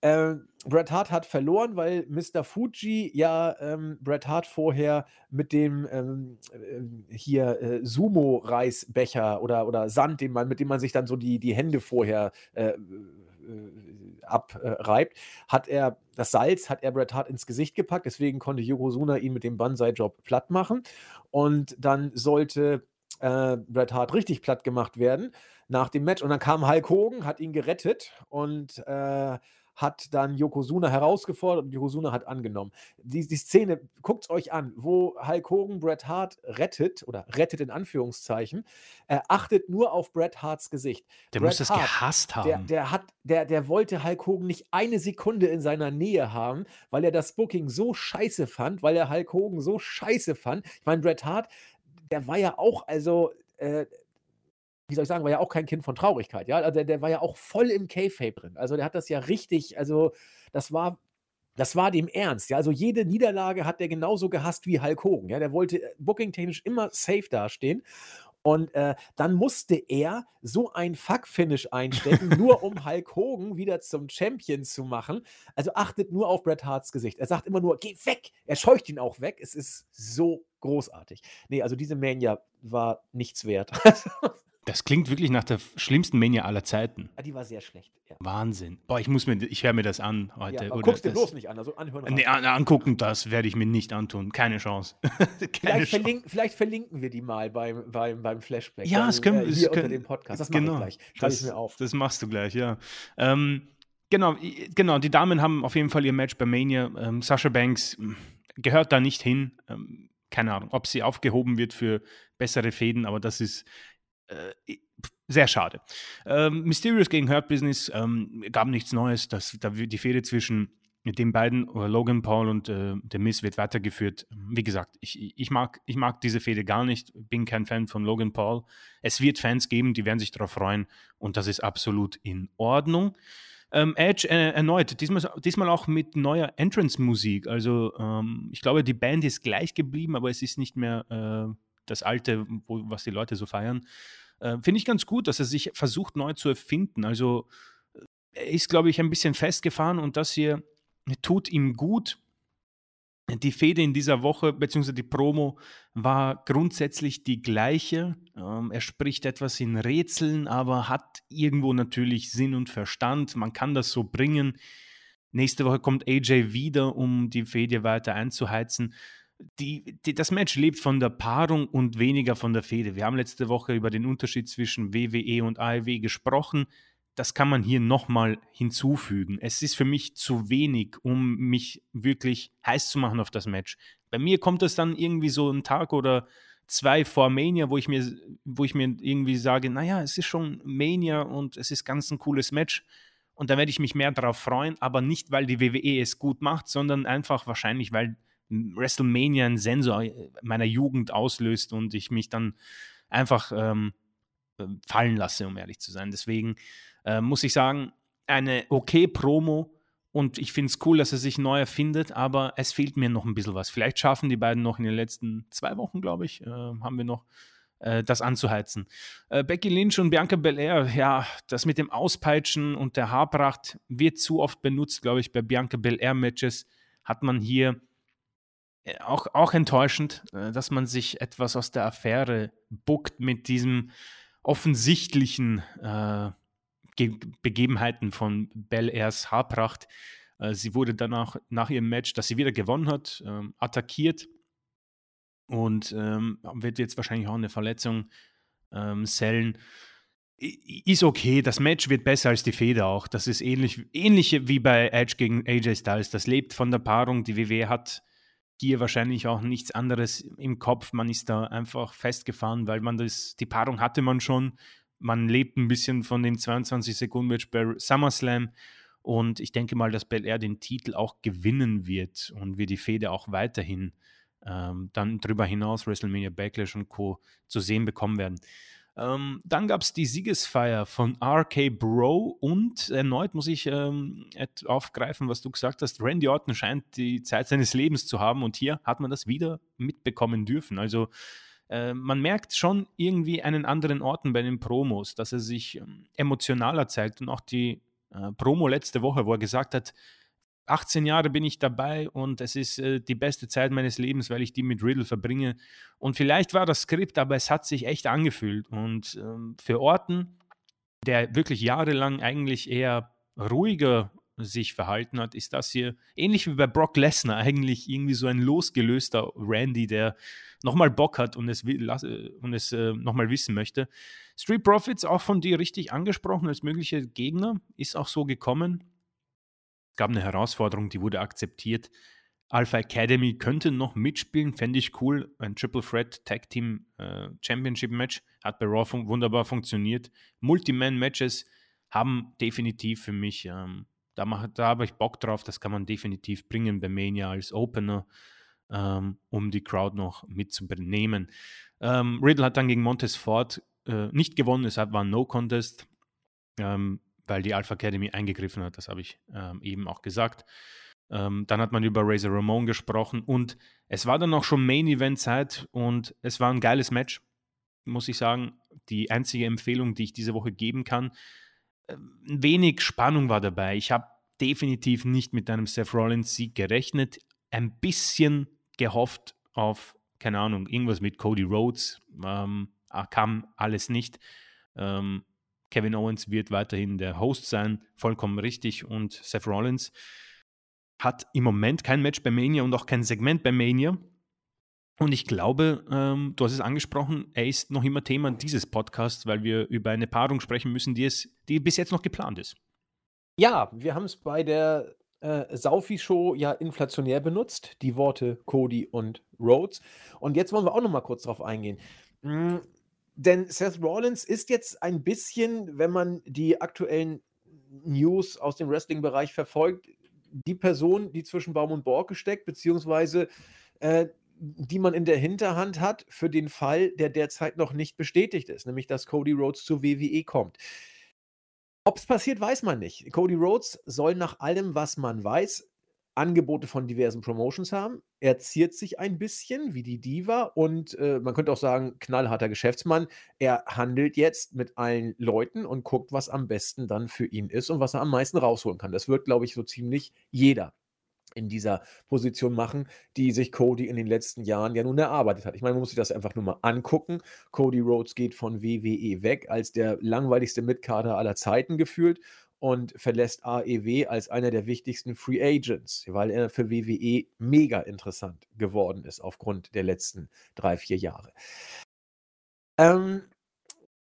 äh, Bret Hart hat verloren, weil Mr. Fuji ja ähm, Bret Hart vorher mit dem ähm, äh, hier äh, Sumo-Reisbecher oder, oder Sand, den man, mit dem man sich dann so die, die Hände vorher äh, äh, abreibt, hat er das Salz hat er Bret Hart ins Gesicht gepackt, deswegen konnte Yokozuna ihn mit dem Banzai-Job platt machen. Und dann sollte äh, Bret Hart richtig platt gemacht werden nach dem Match. Und dann kam Hulk Hogan, hat ihn gerettet und äh, hat dann Yokozuna herausgefordert und Yokozuna hat angenommen. Die, die Szene, guckt es euch an, wo Hulk Hogan Bret Hart rettet oder rettet in Anführungszeichen, äh, achtet nur auf Bret Harts Gesicht. Der Bret muss das Hart, gehasst haben. Der, der, hat, der, der wollte Hulk Hogan nicht eine Sekunde in seiner Nähe haben, weil er das Booking so scheiße fand, weil er Hulk Hogan so scheiße fand. Ich meine, Bret Hart, der war ja auch, also, äh, wie soll ich sagen, war ja auch kein Kind von Traurigkeit, ja. Also der, der war ja auch voll im K-Fape drin. Also der hat das ja richtig, also das war. Das war dem ernst, ja. Also jede Niederlage hat der genauso gehasst wie Hulk Hogan. Ja, der wollte äh, booking-technisch immer safe dastehen. Und äh, dann musste er so ein Fuck-Finish einstecken, nur um Hulk Hogan wieder zum Champion zu machen. Also achtet nur auf Bret Harts Gesicht. Er sagt immer nur, geh weg. Er scheucht ihn auch weg. Es ist so großartig. Nee, also diese Mania war nichts wert. Das klingt wirklich nach der schlimmsten Mania aller Zeiten. die war sehr schlecht. Ja. Wahnsinn. Boah, ich muss mir, ich höre mir das an heute. Ja, aber oder guck's dir das- bloß nicht an. Also anhören. Nee, an, angucken, das werde ich mir nicht antun. Keine Chance. Keine Vielleicht, Chance. verlinken, vielleicht verlinken wir die mal beim, beim, beim Flashback. Ja, das können äh, wir- hier das unter können- dem Podcast. Das mache genau. ich gleich. Schreibe ich Das, mir auf. das machst du gleich, ja. Ähm, genau, genau, die Damen haben auf jeden Fall ihr Match bei Mania. Ähm, Sasha Banks mh, gehört da nicht hin. Ähm, keine Ahnung, ob sie aufgehoben wird für bessere Fäden, aber das ist äh, sehr schade. Ähm, Mysterious gegen Hurt Business ähm, gab nichts Neues. Das, da die Fehde zwischen den beiden, äh, Logan Paul und äh, The Miz, wird weitergeführt. Wie gesagt, ich, ich, mag, ich mag diese Fehde gar nicht. Bin kein Fan von Logan Paul. Es wird Fans geben, die werden sich darauf freuen und das ist absolut in Ordnung. Ähm, Edge äh, erneut, diesmal, diesmal auch mit neuer Entrance-Musik. Also ähm, ich glaube, die Band ist gleich geblieben, aber es ist nicht mehr äh, das alte, wo, was die Leute so feiern. Äh, Finde ich ganz gut, dass er sich versucht neu zu erfinden. Also äh, er ist, glaube ich, ein bisschen festgefahren und das hier tut ihm gut. Die Fehde in dieser Woche, beziehungsweise die Promo, war grundsätzlich die gleiche. Ähm, er spricht etwas in Rätseln, aber hat irgendwo natürlich Sinn und Verstand. Man kann das so bringen. Nächste Woche kommt AJ wieder, um die Fehde weiter einzuheizen. Die, die, das Match lebt von der Paarung und weniger von der Fehde. Wir haben letzte Woche über den Unterschied zwischen WWE und AEW gesprochen. Das kann man hier nochmal hinzufügen. Es ist für mich zu wenig, um mich wirklich heiß zu machen auf das Match. Bei mir kommt es dann irgendwie so einen Tag oder zwei vor Mania, wo ich mir, wo ich mir irgendwie sage, naja, es ist schon Mania und es ist ganz ein cooles Match. Und da werde ich mich mehr darauf freuen, aber nicht, weil die WWE es gut macht, sondern einfach wahrscheinlich, weil WrestleMania einen Sensor meiner Jugend auslöst und ich mich dann einfach ähm, fallen lasse, um ehrlich zu sein. Deswegen äh, muss ich sagen, eine okay Promo und ich finde es cool, dass er sich neu erfindet, aber es fehlt mir noch ein bisschen was. Vielleicht schaffen die beiden noch in den letzten zwei Wochen, glaube ich, äh, haben wir noch äh, das anzuheizen. Äh, Becky Lynch und Bianca Belair, ja, das mit dem Auspeitschen und der Haarpracht wird zu oft benutzt, glaube ich, bei Bianca Belair-Matches hat man hier äh, auch, auch enttäuschend, äh, dass man sich etwas aus der Affäre buckt mit diesem offensichtlichen äh, Begebenheiten von Bel Airs Haarpracht. Äh, sie wurde danach nach ihrem Match, das sie wieder gewonnen hat, ähm, attackiert und ähm, wird jetzt wahrscheinlich auch eine Verletzung ähm, sellen. Ist okay, das Match wird besser als die Feder auch. Das ist ähnlich, ähnlich wie bei Edge gegen AJ Styles. Das lebt von der Paarung. Die WWE hat hier wahrscheinlich auch nichts anderes im Kopf. Man ist da einfach festgefahren, weil man das, die Paarung hatte man schon. Man lebt ein bisschen von dem 22 Sekunden Match bei SummerSlam. Und ich denke mal, dass Bel Air den Titel auch gewinnen wird und wir die Fehde auch weiterhin ähm, dann darüber hinaus WrestleMania Backlash und Co. zu sehen bekommen werden. Ähm, dann gab es die Siegesfeier von RK Bro und erneut muss ich ähm, aufgreifen, was du gesagt hast. Randy Orton scheint die Zeit seines Lebens zu haben und hier hat man das wieder mitbekommen dürfen. Also äh, man merkt schon irgendwie einen anderen Orten bei den Promos, dass er sich ähm, emotionaler zeigt und auch die äh, Promo letzte Woche, wo er gesagt hat, 18 Jahre bin ich dabei und es ist äh, die beste Zeit meines Lebens, weil ich die mit Riddle verbringe. Und vielleicht war das Skript, aber es hat sich echt angefühlt. Und ähm, für Orten, der wirklich jahrelang eigentlich eher ruhiger sich verhalten hat, ist das hier ähnlich wie bei Brock Lesnar eigentlich irgendwie so ein losgelöster Randy, der nochmal Bock hat und es, und es äh, nochmal wissen möchte. Street Profits auch von dir richtig angesprochen als mögliche Gegner, ist auch so gekommen gab eine Herausforderung, die wurde akzeptiert. Alpha Academy könnte noch mitspielen, fände ich cool. Ein Triple Threat Tag Team äh, Championship Match hat bei Raw fun wunderbar funktioniert. Multi-Man-Matches haben definitiv für mich, ähm, da, da habe ich Bock drauf, das kann man definitiv bringen bei Mania als Opener, ähm, um die Crowd noch mitzunehmen. Ähm, Riddle hat dann gegen Montez Ford äh, nicht gewonnen, es war ein No-Contest. Ähm, weil die Alpha Academy eingegriffen hat. Das habe ich ähm, eben auch gesagt. Ähm, dann hat man über Razor Ramon gesprochen und es war dann auch schon Main-Event-Zeit und es war ein geiles Match, muss ich sagen. Die einzige Empfehlung, die ich diese Woche geben kann. Äh, wenig Spannung war dabei. Ich habe definitiv nicht mit einem Seth Rollins-Sieg gerechnet. Ein bisschen gehofft auf, keine Ahnung, irgendwas mit Cody Rhodes. Ähm, kam alles nicht. Ähm, Kevin Owens wird weiterhin der Host sein, vollkommen richtig. Und Seth Rollins hat im Moment kein Match bei Mania und auch kein Segment bei Mania. Und ich glaube, ähm, du hast es angesprochen, er ist noch immer Thema dieses Podcasts, weil wir über eine Paarung sprechen müssen, die, es, die bis jetzt noch geplant ist. Ja, wir haben es bei der äh, Saufi-Show ja inflationär benutzt, die Worte Cody und Rhodes. Und jetzt wollen wir auch noch mal kurz darauf eingehen. Hm, denn Seth Rollins ist jetzt ein bisschen, wenn man die aktuellen News aus dem Wrestling-Bereich verfolgt, die Person, die zwischen Baum und Borg gesteckt, beziehungsweise äh, die man in der Hinterhand hat für den Fall, der derzeit noch nicht bestätigt ist, nämlich dass Cody Rhodes zur WWE kommt. Ob es passiert, weiß man nicht. Cody Rhodes soll nach allem, was man weiß, Angebote von diversen Promotions haben. Er ziert sich ein bisschen wie die Diva und äh, man könnte auch sagen, knallharter Geschäftsmann. Er handelt jetzt mit allen Leuten und guckt, was am besten dann für ihn ist und was er am meisten rausholen kann. Das wird, glaube ich, so ziemlich jeder in dieser Position machen, die sich Cody in den letzten Jahren ja nun erarbeitet hat. Ich meine, man muss sich das einfach nur mal angucken. Cody Rhodes geht von WWE weg als der langweiligste Mitkader aller Zeiten gefühlt und verlässt AEW als einer der wichtigsten Free Agents, weil er für WWE mega interessant geworden ist aufgrund der letzten drei, vier Jahre. Ähm,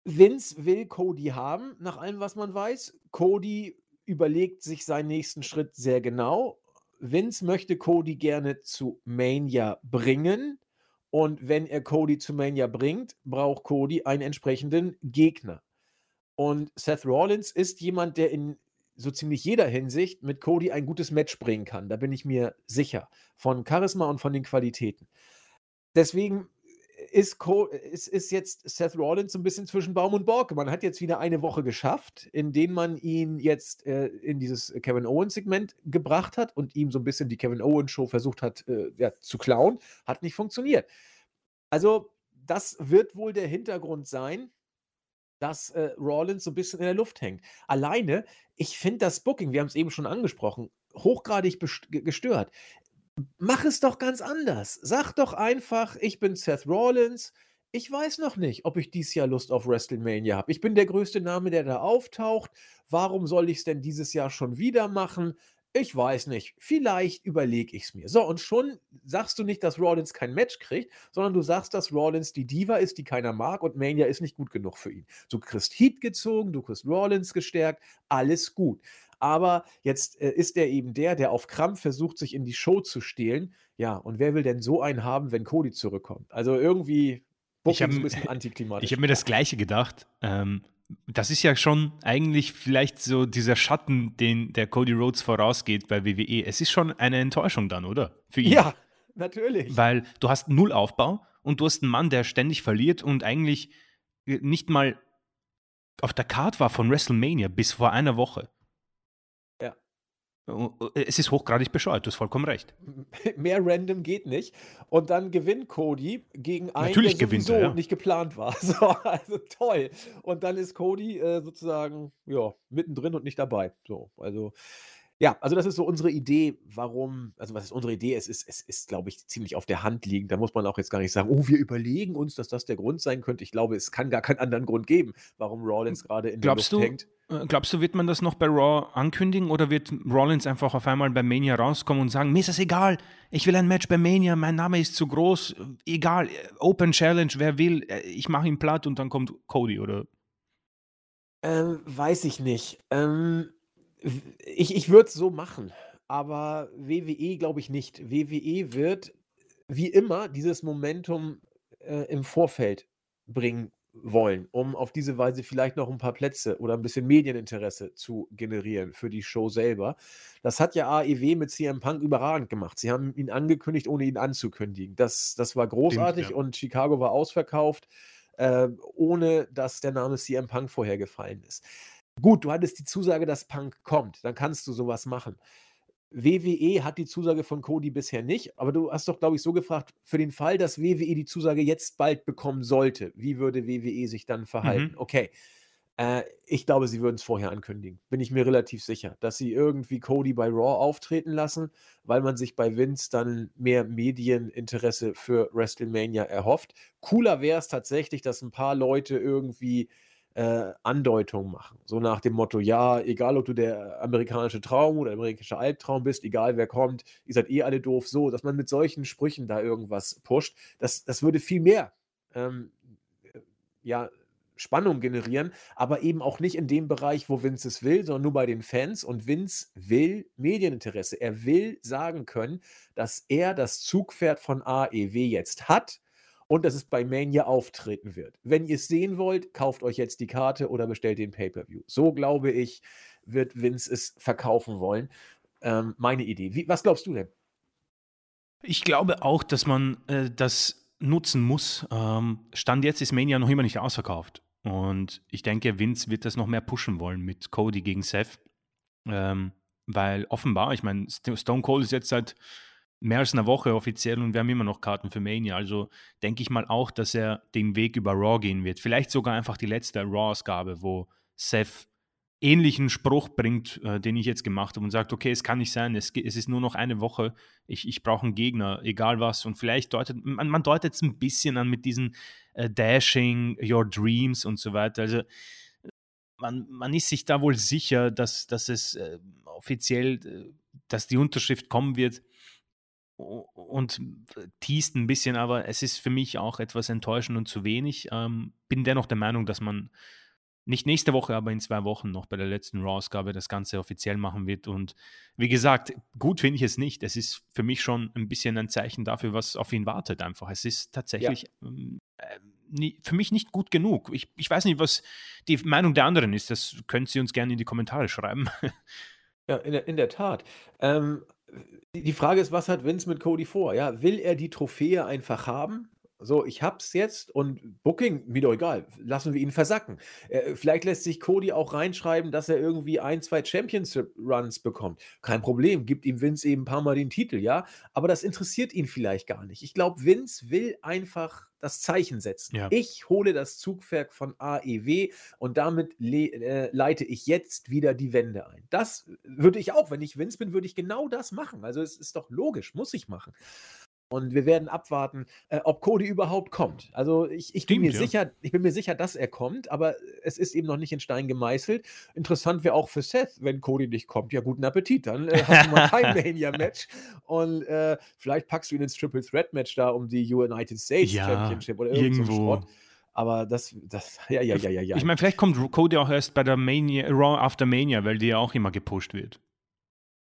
Vince will Cody haben, nach allem, was man weiß. Cody überlegt sich seinen nächsten Schritt sehr genau. Vince möchte Cody gerne zu Mania bringen. Und wenn er Cody zu Mania bringt, braucht Cody einen entsprechenden Gegner. Und Seth Rollins ist jemand, der in so ziemlich jeder Hinsicht mit Cody ein gutes Match bringen kann. Da bin ich mir sicher. Von Charisma und von den Qualitäten. Deswegen ist, ist, ist, jetzt Seth Rollins so ein bisschen zwischen Baum und Borke. Man hat jetzt wieder eine Woche geschafft, in denen man ihn jetzt äh, in dieses Kevin Owens-Segment gebracht hat und ihm so ein bisschen die Kevin Owens-Show versucht hat äh, ja, zu klauen. Hat nicht funktioniert. Also das wird wohl der Hintergrund sein, dass äh, Rollins so ein bisschen in der Luft hängt. Alleine, ich finde das Booking, wir haben es eben schon angesprochen, hochgradig gestört. Mach es doch ganz anders. Sag doch einfach, ich bin Seth Rollins. Ich weiß noch nicht, ob ich dieses Jahr Lust auf WrestleMania habe. Ich bin der größte Name, der da auftaucht. Warum soll ich es denn dieses Jahr schon wieder machen? Ich weiß nicht. Vielleicht überlege ich es mir. So, und schon sagst du nicht, dass Rollins kein Match kriegt, sondern du sagst, dass Rollins die Diva ist, die keiner mag und Mania ist nicht gut genug für ihn. Du kriegst Heat gezogen, du kriegst Rollins gestärkt, alles gut. Aber jetzt äh, ist er eben der, der auf Krampf versucht, sich in die Show zu stehlen. Ja, und wer will denn so einen haben, wenn Cody zurückkommt? Also irgendwie ich habe hab mir das Gleiche gedacht. Ähm, das ist ja schon eigentlich vielleicht so dieser Schatten, den der Cody Rhodes vorausgeht bei WWE. Es ist schon eine Enttäuschung dann, oder? Für ihn. Ja, natürlich. Weil du hast null Aufbau und du hast einen Mann, der ständig verliert und eigentlich äh, nicht mal auf der Card war von WrestleMania bis vor einer Woche. Es ist hochgradig bescheuert, du hast vollkommen recht. Mehr random geht nicht. Und dann gewinnt Cody gegen einen, Natürlich der sowieso er, ja. nicht geplant war. So, also toll. Und dann ist Cody äh, sozusagen ja, mittendrin und nicht dabei. So, also ja, also das ist so unsere Idee, warum, also was ist unsere Idee? Es ist, es ist, glaube ich, ziemlich auf der Hand liegend. Da muss man auch jetzt gar nicht sagen, oh, wir überlegen uns, dass das der Grund sein könnte. Ich glaube, es kann gar keinen anderen Grund geben, warum Rollins gerade in glaubst der Luft du, hängt. Äh, glaubst du, wird man das noch bei Raw ankündigen oder wird Rollins einfach auf einmal bei Mania rauskommen und sagen, mir ist das egal, ich will ein Match bei Mania, mein Name ist zu groß, egal, Open Challenge, wer will, äh, ich mache ihn platt und dann kommt Cody, oder? Ähm, weiß ich nicht. Ähm, ich ich würde es so machen, aber WWE glaube ich nicht. WWE wird wie immer dieses Momentum, äh, im Vorfeld bringen wollen, um auf diese Weise vielleicht noch ein paar Plätze oder ein bisschen Medieninteresse zu generieren für die Show selber. Das hat ja AEW mit CM Punk überragend gemacht. Sie haben ihn angekündigt, ohne ihn anzukündigen. Das das war großartig Stimmt, ja. und Chicago war ausverkauft, äh, ohne dass der Name CM Punk vorher gefallen ist. Gut, du hattest die Zusage, dass Punk kommt, dann kannst du sowas machen. WWE hat die Zusage von Cody bisher nicht, aber du hast doch, glaube ich, so gefragt, für den Fall, dass WWE die Zusage jetzt bald bekommen sollte, wie würde WWE sich dann verhalten? Mhm. Okay. Äh, ich glaube, sie würden es vorher ankündigen. Bin ich mir relativ sicher, dass sie irgendwie Cody bei Raw auftreten lassen, weil man sich bei Vince dann mehr Medieninteresse für WrestleMania erhofft. Cooler wäre es tatsächlich, dass ein paar Leute irgendwie äh, Andeutungen machen. So nach dem Motto, ja, egal ob du der amerikanische Traum oder amerikanische Albtraum bist, egal wer kommt, ihr seid eh alle doof, so, dass man mit solchen Sprüchen da irgendwas pusht, das, das würde viel mehr ähm, ja, Spannung generieren, aber eben auch nicht in dem Bereich, wo Vince es will, sondern nur bei den Fans. Und Vince will Medieninteresse. Er will sagen können, dass er das Zugpferd von AEW jetzt hat und dass es bei Mania auftreten wird. Wenn ihr es sehen wollt, kauft euch jetzt die Karte oder bestellt den Pay-Per-View. So glaube ich, wird Vince es verkaufen wollen. Ähm, meine Idee. Wie, was glaubst du denn? Ich glaube auch, dass man äh, das nutzen muss. Ähm, Stand jetzt ist Mania noch immer nicht ausverkauft. Und ich denke, Vince wird das noch mehr pushen wollen mit Cody gegen Seth. Ähm, weil offenbar, ich meine, Stone Cold ist jetzt seit mehr als eine Woche offiziell und wir haben immer noch Karten für Mania. Also denke ich mal auch, dass er den Weg über Raw gehen wird. Vielleicht sogar einfach die letzte Raw-Ausgabe, wo Seth ähnlichen Spruch bringt, äh, den ich jetzt gemacht habe und sagt, okay, es kann nicht sein, es, es ist nur noch eine Woche, ich, ich brauche einen Gegner, egal was. Und vielleicht deutet, man, man deutet es ein bisschen an mit diesen äh, Dashing, Your Dreams und so weiter. Also man, man ist sich da wohl sicher, dass, dass es äh, offiziell, äh, dass die Unterschrift kommen wird und teast ein bisschen, aber es ist für mich auch etwas enttäuschend und zu wenig. Ähm, bin dennoch der Meinung, dass man nicht nächste Woche, aber in zwei Wochen noch bei der letzten Raw-Ausgabe das Ganze offiziell machen wird. Und wie gesagt, gut finde ich es nicht. Es ist für mich schon ein bisschen ein Zeichen dafür, was auf ihn wartet einfach. Es ist tatsächlich ja. ähm, äh, für mich nicht gut genug. Ich, ich weiß nicht, was die Meinung der anderen ist. Das können Sie uns gerne in die Kommentare schreiben. Ja, in der, in der Tat. Ähm, die Frage ist, was hat Vince mit Cody vor? Ja, will er die Trophäe einfach haben? So, ich hab's jetzt und Booking, mir doch egal, lassen wir ihn versacken. Äh, vielleicht lässt sich Cody auch reinschreiben, dass er irgendwie ein, zwei Championship-Runs bekommt. Kein Problem, gibt ihm Vince eben ein paar Mal den Titel, ja. Aber das interessiert ihn vielleicht gar nicht. Ich glaube, Vince will einfach das Zeichen setzen. Ja. Ich hole das Zugwerk von AEW und damit le äh, leite ich jetzt wieder die Wende ein. Das würde ich auch, wenn ich Vince bin, würde ich genau das machen. Also es ist doch logisch, muss ich machen. Und wir werden abwarten, äh, ob Cody überhaupt kommt. Also ich, ich bin Stimmt, mir ja. sicher, ich bin mir sicher, dass er kommt, aber es ist eben noch nicht in Stein gemeißelt. Interessant wäre auch für Seth, wenn Cody nicht kommt. Ja, guten Appetit. Dann äh, hast du mal kein Mania-Match. Und äh, vielleicht packst du ihn ins Triple Threat-Match da um die United States Ja, Championship oder irgendwo. Schrott. Aber das, das, ja, ja, ja, ja, ja. Ich meine, vielleicht kommt Cody auch erst bei der Mania, Raw After Mania, weil die ja auch immer gepusht wird.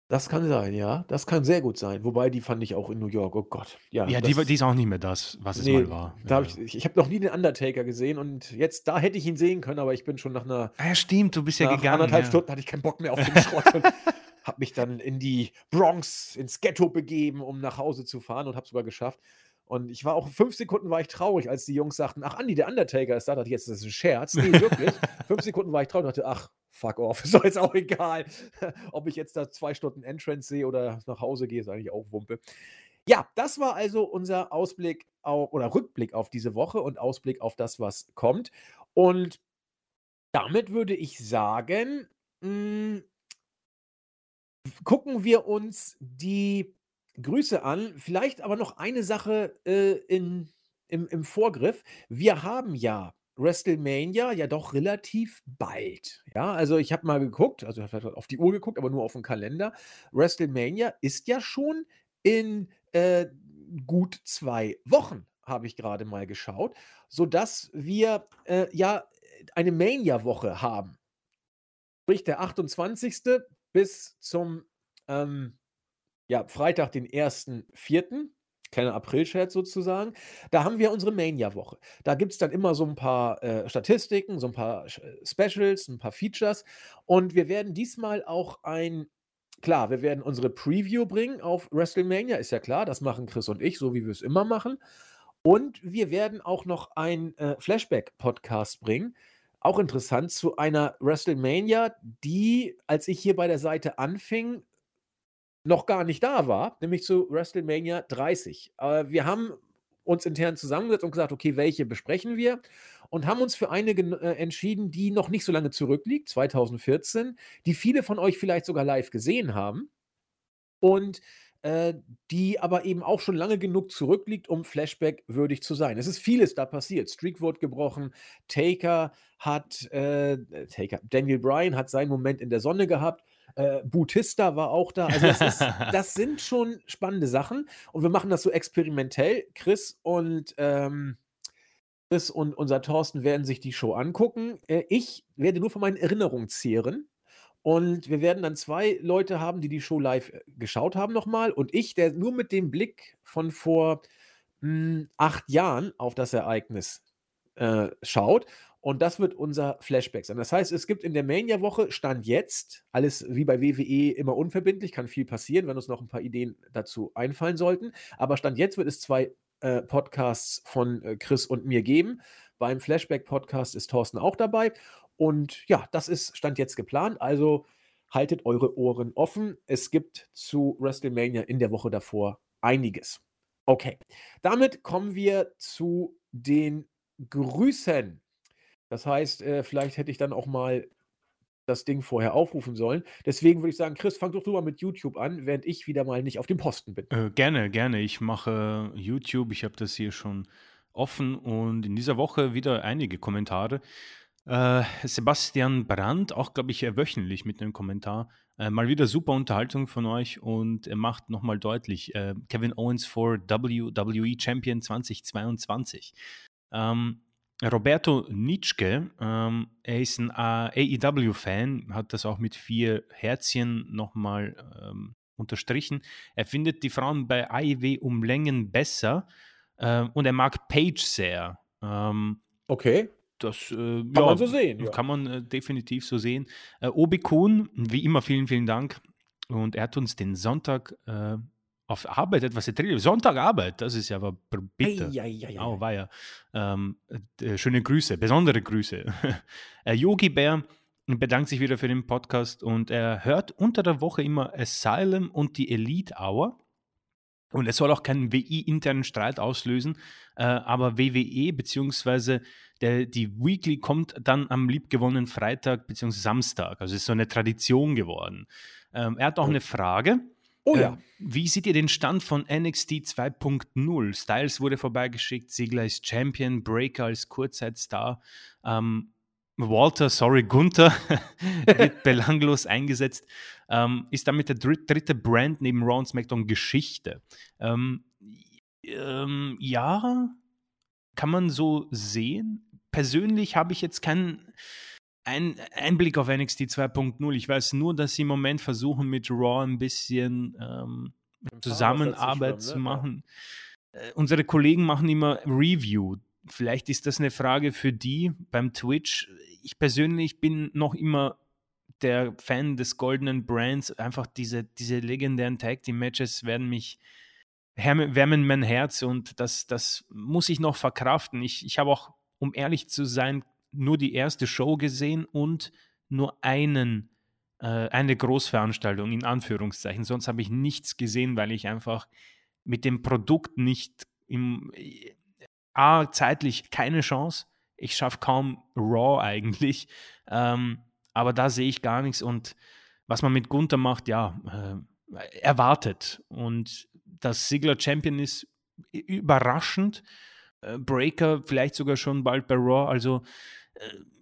Das kann sein, ja. Das kann sehr gut sein. Wobei, die fand ich auch in New York. Oh Gott. Ja, Ja, die, das- war- die ist auch nicht mehr das, was es Nee, mal war. Da hab ja. ich ich, ich habe noch nie den Undertaker gesehen und jetzt, da hätte ich ihn sehen können, aber ich bin schon nach einer ah, ja, stimmt, du bist ja nach gegangen. anderthalb ja. Stunden hatte ich keinen Bock mehr auf den Schrott und habe mich dann in die Bronx, ins Ghetto begeben, um nach Hause zu fahren und habe sogar geschafft. Und ich war auch, fünf Sekunden war ich traurig, als die Jungs sagten, ach Andi, der Undertaker ist da. Da dachte ich, jetzt ist das ein Scherz. Nee, wirklich. fünf Sekunden war ich traurig und dachte, ach, fuck off, ist doch jetzt auch egal. Ob ich jetzt da zwei Stunden Entrance sehe oder nach Hause gehe, ist eigentlich auch Wumpe. Ja, das war also unser Ausblick au- oder Rückblick auf diese Woche und Ausblick auf das, was kommt. Und damit würde ich sagen, mh, gucken wir uns die Grüße an. Vielleicht aber noch eine Sache äh, in, im, im Vorgriff. Wir haben ja WrestleMania ja doch relativ bald. Ja, also ich habe mal geguckt, also ich habe auf die Uhr geguckt, aber nur auf den Kalender. WrestleMania ist ja schon in äh, gut zwei Wochen, habe ich gerade mal geschaut, sodass wir äh, ja eine Mania-Woche haben. Sprich, der 28. bis zum ähm, ja, Freitag, den 1.4. Kleiner April-Scherz sozusagen. Da haben wir unsere Mania-Woche. Da gibt es dann immer so ein paar äh, Statistiken, so ein paar äh, Specials, ein paar Features. Und wir werden diesmal auch ein, klar, wir werden unsere Preview bringen auf WrestleMania, ist ja klar. Das machen Chris und ich, so wie wir es immer machen. Und wir werden auch noch ein äh, Flashback-Podcast bringen. Auch interessant zu einer WrestleMania, die, als ich hier bei der Seite anfing, noch gar nicht da war, nämlich zu WrestleMania 30. Äh, wir haben uns intern zusammengesetzt und gesagt, okay, welche besprechen wir? Und haben uns für eine äh, entschieden, die noch nicht so lange zurückliegt, 2014, die viele von euch vielleicht sogar live gesehen haben und äh, die aber eben auch schon lange genug zurückliegt, um Flashback würdig zu sein. Es ist vieles da passiert. Streak wurde gebrochen, Taker hat, äh, Taker, Daniel Bryan hat seinen Moment in der Sonne gehabt, äh, Butista war auch da. Also das, ist, das sind schon spannende Sachen und wir machen das so experimentell. Chris und ähm, Chris und unser Thorsten werden sich die Show angucken. Äh, ich werde nur von meinen Erinnerungen zehren. Und wir werden dann zwei Leute haben, die die Show live äh, geschaut haben nochmal. Und ich, der nur mit dem Blick von vor mh, acht Jahren auf das Ereignis äh, schaut. Und das wird unser Flashback sein. Das heißt, es gibt in der Mania-Woche Stand jetzt, alles wie bei WWE immer unverbindlich, kann viel passieren, wenn uns noch ein paar Ideen dazu einfallen sollten. Aber Stand jetzt wird es zwei äh, Podcasts von äh, Chris und mir geben. Beim Flashback-Podcast ist Thorsten auch dabei. Und ja, das ist Stand jetzt geplant. Also haltet eure Ohren offen. Es gibt zu WrestleMania in der Woche davor einiges. Okay, damit kommen wir zu den Grüßen. Das heißt, äh, vielleicht hätte ich dann auch mal das Ding vorher aufrufen sollen. Deswegen würde ich sagen, Chris, fang doch mal mit YouTube an, während ich wieder mal nicht auf dem Posten bin. Äh, gerne, gerne. Ich mache YouTube. Ich habe das hier schon offen und in dieser Woche wieder einige Kommentare. Äh, Sebastian Brandt, auch glaube ich äh, wöchentlich mit einem Kommentar. Äh, mal wieder super Unterhaltung von euch und er macht nochmal deutlich: äh, Kevin Owens for WWE Champion 2022. Ähm, Roberto Nitschke, ähm, er ist ein äh, AEW-Fan, hat das auch mit vier Herzchen nochmal ähm, unterstrichen. Er findet die Frauen bei AEW um Längen besser äh, und er mag Paige sehr. Ähm, Okay, das äh, kann man so sehen. Ja. kann man äh, definitiv so sehen. Äh, Obi Kuhn, wie immer, vielen, vielen Dank. Und er hat uns den Sonntag äh, auf Arbeit etwas erträglich. Sonntag Arbeit, das ist ja aber bitter. Oh, war ja. Ähm, äh, schöne Grüße, besondere Grüße. Äh, Yogi Bär bedankt sich wieder für den Podcast und er hört unter der Woche immer Asylum und die Elite Hour. Und es soll auch keinen WI-internen Streit auslösen, äh, aber WWE bzw. die Weekly kommt dann am liebgewonnenen Freitag bzw. Samstag. Also es ist so eine Tradition geworden. Ähm, er hat auch eine Frage. Oh ja. Äh, wie seht ihr den Stand von NXT 2.0? Styles wurde vorbeigeschickt, Ziegler ist Champion, Breaker als Kurzzeitstar. Ähm, Walter, sorry, Gunther wird belanglos eingesetzt, ähm, ist damit der dritte Brand neben Raw und SmackDown Geschichte. Ähm, ähm, ja, kann man so sehen. Persönlich habe ich jetzt keinen ein Einblick auf NXT 2.0. Ich weiß nur, dass sie im Moment versuchen, mit Raw ein bisschen ähm, Zusammenarbeit zu machen. Äh, unsere Kollegen machen immer Review vielleicht ist das eine Frage für die beim Twitch. Ich persönlich bin noch immer der Fan des goldenen Brands. Einfach diese, diese legendären Tag Team Matches werden mich wärmen mein Herz und das, das muss ich noch verkraften. Ich, ich habe auch, um ehrlich zu sein, nur die erste Show gesehen und nur einen, äh, eine Großveranstaltung in Anführungszeichen. Sonst habe ich nichts gesehen, weil ich einfach mit dem Produkt nicht im, A, zeitlich keine Chance. Ich schaffe kaum Raw eigentlich. Ähm, aber da sehe ich gar nichts. Und was man mit Gunther macht, ja, äh, erwartet. Und dass Sigler Champion ist, überraschend. Äh, Breaker vielleicht sogar schon bald bei Raw. Also äh,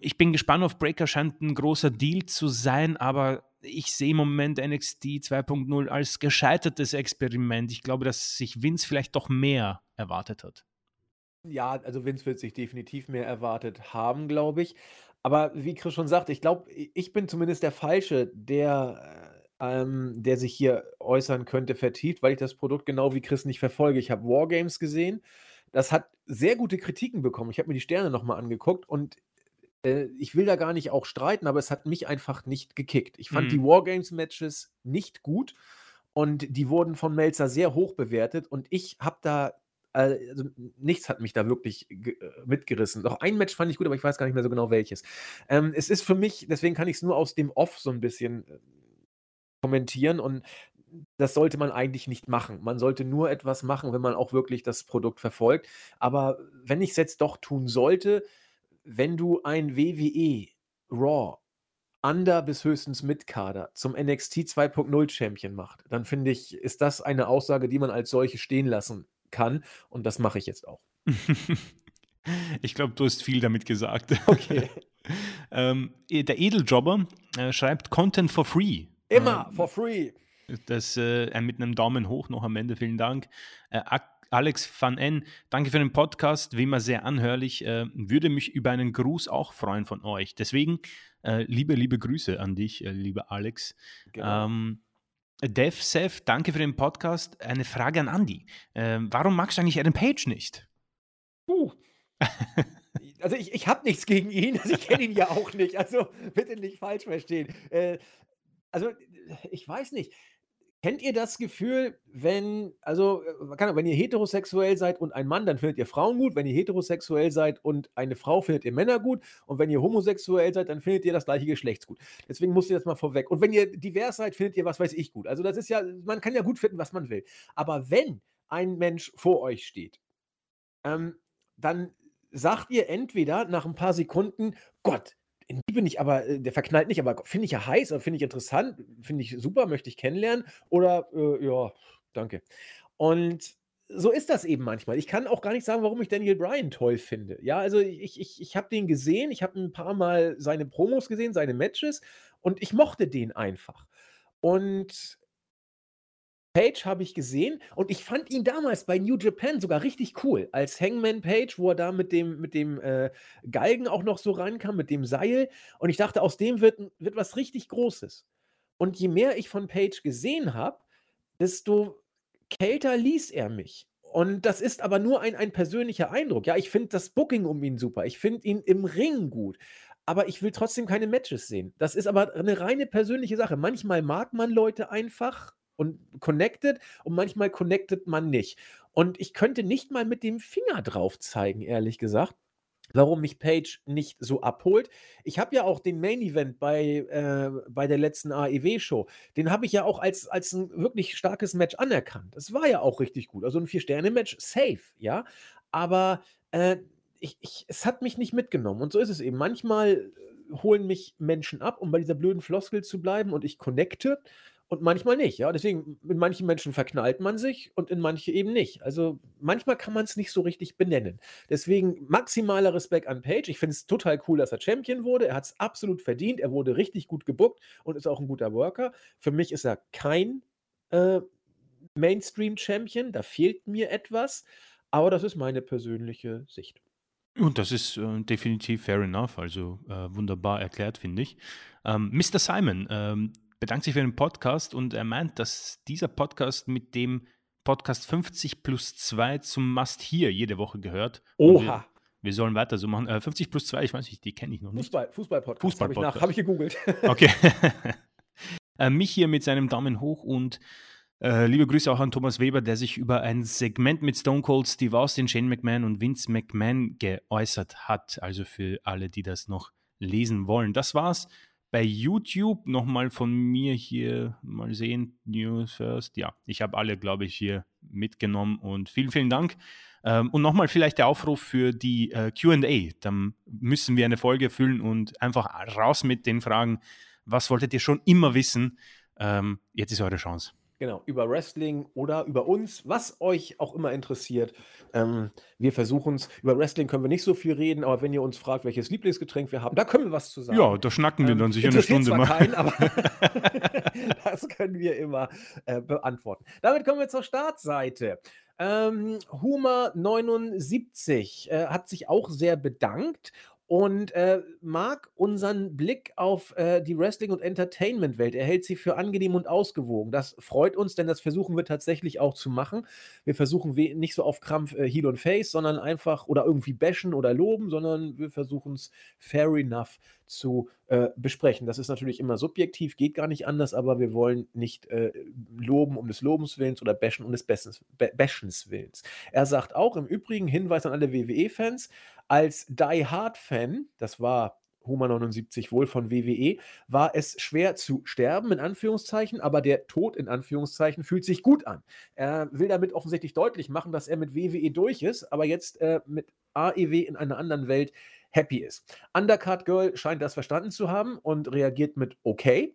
ich bin gespannt auf Breaker, scheint ein großer Deal zu sein, aber ich sehe im Moment NXT 2.0 als gescheitertes Experiment. Ich glaube, dass sich Vince vielleicht doch mehr erwartet hat. Ja, also Vince wird sich definitiv mehr erwartet haben, glaube ich. Aber wie Chris schon sagt, ich glaube, ich bin zumindest der Falsche, der, äh, ähm, der sich hier äußern könnte vertieft, weil ich das Produkt genau wie Chris nicht verfolge. Ich habe Wargames gesehen. Das hat sehr gute Kritiken bekommen. Ich habe mir die Sterne nochmal angeguckt und äh, ich will da gar nicht auch streiten, aber es hat mich einfach nicht gekickt. Ich fand die mhm. Wargames-Matches nicht gut und die wurden von Melzer sehr hoch bewertet und ich habe da also nichts hat mich da wirklich äh, mitgerissen. Doch ein Match fand ich gut, aber ich weiß gar nicht mehr so genau welches. Ähm, es ist für mich, deswegen kann ich es nur aus dem Off so ein bisschen äh, kommentieren und das sollte man eigentlich nicht machen. Man sollte nur etwas machen, wenn man auch wirklich das Produkt verfolgt. Aber wenn ich es jetzt doch tun sollte, wenn du ein WWE Raw Under bis höchstens Mitkader zum NXT 2.0 Champion macht, dann finde ich, ist das eine Aussage, die man als solche stehen lassen kann. Und das mache ich jetzt auch. ich glaube, du hast viel damit gesagt. Okay. ähm, der Edeljobber äh, schreibt Content for free. Immer äh, for free. Das äh, mit einem Daumen hoch noch am Ende. Vielen Dank. Äh, Alex van N, danke für den Podcast, wie immer sehr anhörlich. Äh, würde mich über einen Gruß auch freuen von euch. Deswegen äh, liebe, liebe Grüße an dich, äh, lieber Alex. Genau. Ähm, DevSev, danke für den Podcast. Eine Frage an Andy. Ähm, warum magst du eigentlich Adam Page nicht? Uh. also ich, ich habe nichts gegen ihn, also ich kenne ihn ja auch nicht, also bitte nicht falsch verstehen. Äh, also ich weiß nicht. Kennt ihr das Gefühl, wenn, also, äh, wenn ihr heterosexuell seid und ein Mann, dann findet ihr Frauen gut. Wenn ihr heterosexuell seid und eine Frau, findet ihr Männer gut. Und wenn ihr homosexuell seid, dann findet ihr das gleiche Geschlecht gut. Deswegen muss ich das mal vorweg. Und wenn ihr divers seid, findet ihr was weiß ich gut. Also, das ist ja, man kann ja gut finden, was man will. Aber wenn ein Mensch vor euch steht, ähm, dann sagt ihr entweder nach ein paar Sekunden, Gott, in die bin ich aber, äh, der verknallt nicht, aber finde ich ja heiß finde ich interessant, finde ich super, möchte ich kennenlernen oder äh, ja, danke. Und so ist das eben manchmal. Ich kann auch gar nicht sagen, warum ich Daniel Bryan toll finde. Ja, also ich, ich, ich habe den gesehen, ich habe ein paar Mal seine Promos gesehen, seine Matches und ich mochte den einfach. Und Page habe ich gesehen und ich fand ihn damals bei New Japan sogar richtig cool. Als Hangman Page, wo er da mit dem, mit dem äh, Galgen auch noch so reinkam, mit dem Seil. Und ich dachte, aus dem wird, wird was richtig Großes. Und je mehr ich von Page gesehen habe, desto kälter ließ er mich. Und das ist aber nur ein, ein persönlicher Eindruck. Ja, ich finde das Booking um ihn super. Ich finde ihn im Ring gut. Aber ich will trotzdem keine Matches sehen. Das ist aber eine reine persönliche Sache. Manchmal mag man Leute einfach und connected und manchmal connected man nicht. Und ich könnte nicht mal mit dem Finger drauf zeigen, ehrlich gesagt warum mich Page nicht so abholt. Ich habe ja auch den Main Event bei, äh, bei der letzten AEW-Show, den habe ich ja auch als, als ein wirklich starkes Match anerkannt. Das war ja auch richtig gut. Also ein Vier-Sterne-Match, safe, ja. Aber äh, ich, ich, es hat mich nicht mitgenommen. Und so ist es eben. Manchmal äh, holen mich Menschen ab, um bei dieser blöden Floskel zu bleiben und ich connecte und manchmal nicht, ja. Deswegen, in manchen Menschen verknallt man sich und in manche eben nicht. Also manchmal kann man es nicht so richtig benennen. Deswegen maximaler Respekt an Page. Ich finde es total cool, dass er Champion wurde. Er hat es absolut verdient. Er wurde richtig gut gebuckt und ist auch ein guter Worker. Für mich ist er kein äh, Mainstream-Champion. Da fehlt mir etwas. Aber das ist meine persönliche Sicht. Und das ist äh, definitiv fair enough, also äh, wunderbar erklärt, finde ich. Ähm, Mr. Simon, ähm, bedankt sich für den Podcast und er meint, dass dieser Podcast mit dem Podcast 50 plus 2 zum Must Here jede Woche gehört. Oha. Wir, wir, sollen weiter so machen. Äh, 50 plus 2, ich weiß nicht, die kenne ich noch nicht. Fußball, Fußball-Podcast. Fußball habe ich, hab ich gegoogelt. Okay. äh, mich hier mit seinem Daumen hoch und äh, liebe Grüße auch an Thomas Weber, der sich über ein Segment mit Stone Cold Steve Austin, Shane McMahon und Vince McMahon geäußert hat. Also für alle, die das noch lesen wollen. Das war's bei YouTube nochmal von mir hier mal sehen, News First. Ja, ich habe alle, glaube ich, hier mitgenommen und vielen, vielen Dank. Ähm, und nochmal vielleicht der Aufruf für die äh, QA. Dann müssen wir eine Folge füllen und einfach raus mit den Fragen. Was wolltet ihr schon immer wissen? Ähm, jetzt ist eure Chance. Genau, über Wrestling oder über uns, was euch auch immer interessiert. Ähm, wir versuchen es. Über Wrestling können wir nicht so viel reden, aber wenn ihr uns fragt, welches Lieblingsgetränk wir haben, da können wir was zu sagen. Ja, da schnacken wir ähm, dann sicher eine Stunde zwar mal. Keinen, aber das können wir immer äh, beantworten. Damit kommen wir zur Startseite. Ähm, Huma 79 äh, hat sich auch sehr bedankt und äh, mag unseren Blick auf äh, die Wrestling- und Entertainment-Welt. Er hält sie für angenehm und ausgewogen. Das freut uns, denn das versuchen wir tatsächlich auch zu machen. Wir versuchen nicht so auf Krampf äh, Heel und Face, sondern einfach oder irgendwie bashen oder loben, sondern wir versuchen es fair enough zu äh, besprechen. Das ist natürlich immer subjektiv, geht gar nicht anders, aber wir wollen nicht äh, loben um des Lobens Willens oder bashen um des Bessens, Bashens Willens. Er sagt auch im Übrigen, Hinweis an alle WWE-Fans, als Die Hard-Fan, das war Huma 79 wohl von WWE, war es schwer zu sterben, in Anführungszeichen, aber der Tod, in Anführungszeichen, fühlt sich gut an. Er will damit offensichtlich deutlich machen, dass er mit WWE durch ist, aber jetzt äh, mit AEW in einer anderen Welt happy ist. Undercard Girl scheint das verstanden zu haben und reagiert mit okay.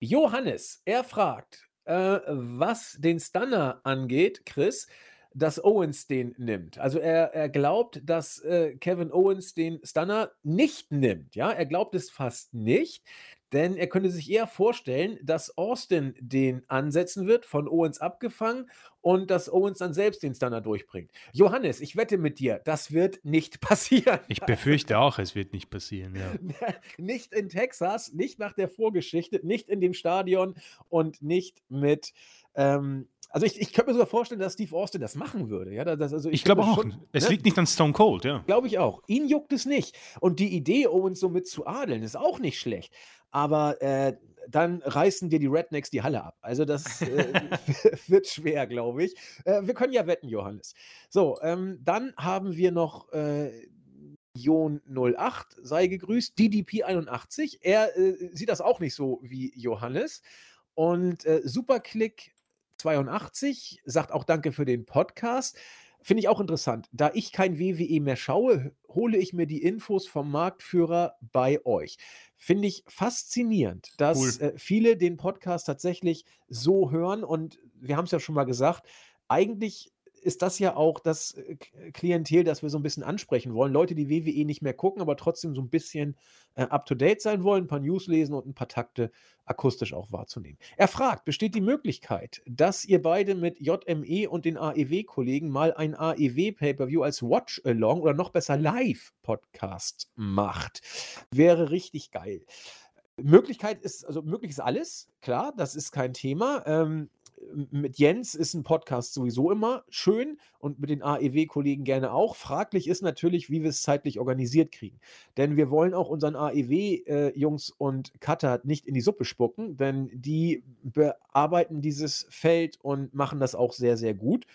Johannes, er fragt, äh, was den Stunner angeht, Chris, dass Owens den nimmt. Also er, er glaubt, dass äh, Kevin Owens den Stunner nicht nimmt. Ja, er glaubt es fast nicht, denn er könnte sich eher vorstellen, dass Austin den ansetzen wird, von Owens abgefangen und dass Owens dann selbst den Stunner durchbringt. Johannes, ich wette mit dir, das wird nicht passieren. Ich befürchte auch, es wird nicht passieren. Ja. nicht in Texas, nicht nach der Vorgeschichte, nicht in dem Stadion und nicht mit ähm, also ich, ich könnte mir sogar vorstellen, dass Steve Austin das machen würde. Ja, das, also ich, ich glaube auch. Schon, es ne? liegt nicht an Stone Cold, ja. Glaube ich auch. Ihn juckt es nicht. Und die Idee, Owens so mit zu adeln, ist auch nicht schlecht. Aber äh, dann reißen dir die Rednecks die Halle ab. Also das äh, wird schwer, glaube ich. Äh, wir können ja wetten, Johannes. So, ähm, dann haben wir noch äh, Jon 08, sei gegrüßt, DDP 81. Er äh, sieht das auch nicht so wie Johannes. Und äh, Superclick 82 sagt auch Danke für den Podcast. Finde ich auch interessant. Da ich kein WWE mehr schaue, hole ich mir die Infos vom Marktführer bei euch. Finde ich faszinierend, dass cool. äh, viele den Podcast tatsächlich so hören. Und wir haben es ja schon mal gesagt, eigentlich ist das ja auch das äh, Klientel, das wir so ein bisschen ansprechen wollen. Leute, die WWE nicht mehr gucken, aber trotzdem so ein bisschen äh, up-to-date sein wollen, ein paar News lesen und ein paar Takte akustisch auch wahrzunehmen. Er fragt, besteht die Möglichkeit, dass ihr beide mit JME und den AEW-Kollegen mal ein AEW-Pay-Per-View als Watch-Along oder noch besser Live-Podcast macht? Wäre richtig geil. Möglichkeit ist, also möglich ist alles, klar, das ist kein Thema. Ähm, mit Jens ist ein Podcast sowieso immer schön und mit den AEW-Kollegen gerne auch. Fraglich ist natürlich, wie wir es zeitlich organisiert kriegen. Denn wir wollen auch unseren AEW-Jungs und Cutter nicht in die Suppe spucken, denn die bearbeiten dieses Feld und machen das auch sehr, sehr gut.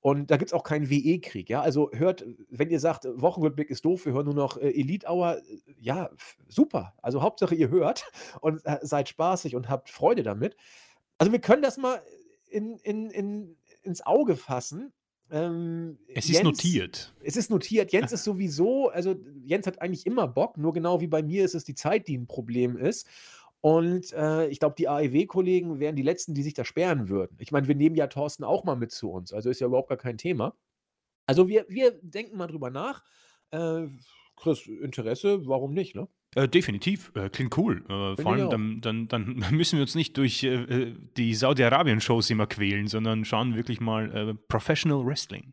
Und da gibt es auch keinen WE-Krieg, ja. Also hört, wenn ihr sagt, Wochenrückblick ist doof, wir hören nur noch äh, Elite Hour, äh, ja, super. Also Hauptsache ihr hört und äh, seid spaßig und habt Freude damit. Also wir können das mal in, in, in, ins Auge fassen. Ähm, es ist Jens, notiert. Es ist notiert. Jens ist sowieso, also Jens hat eigentlich immer Bock, nur genau wie bei mir ist es die Zeit, die ein Problem ist. Und äh, ich glaube, die AEW-Kollegen wären die Letzten, die sich da sperren würden. Ich meine, wir nehmen ja Thorsten auch mal mit zu uns, also ist ja überhaupt gar kein Thema. Also wir, wir denken mal drüber nach. Äh, Chris, Interesse, warum nicht, ne? Äh, definitiv, äh, klingt cool. Äh, vor allem, dann, dann, dann, müssen wir uns nicht durch äh, die Saudi-Arabien-Shows immer quälen, sondern schauen wirklich mal äh, Professional Wrestling.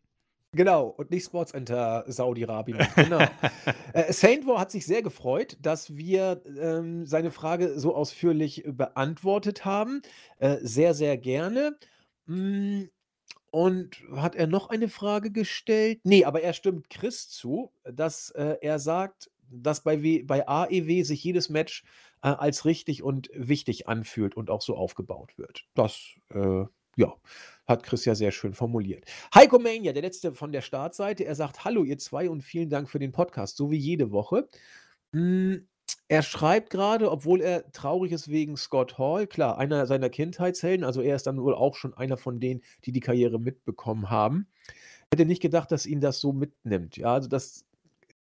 Genau, und nicht Sports Enter Saudi-Arabien. Genau. äh, Saint War hat sich sehr gefreut, dass wir ähm, seine Frage so ausführlich beantwortet haben. Äh, sehr, sehr gerne. Mm, und hat er noch eine Frage gestellt? Nee, aber er stimmt Chris zu, dass äh, er sagt, dass bei, w bei AEW sich jedes Match äh, als richtig und wichtig anfühlt und auch so aufgebaut wird. Das, äh, ja. Hat Chris ja sehr schön formuliert. Heiko Mania, der letzte von der Startseite, er sagt: Hallo, ihr zwei, und vielen Dank für den Podcast, so wie jede Woche. Hm, er schreibt gerade, obwohl er traurig ist wegen Scott Hall, klar, einer seiner Kindheitshelden, also er ist dann wohl auch schon einer von denen, die die Karriere mitbekommen haben. Hätte nicht gedacht, dass ihn das so mitnimmt. Ja, also das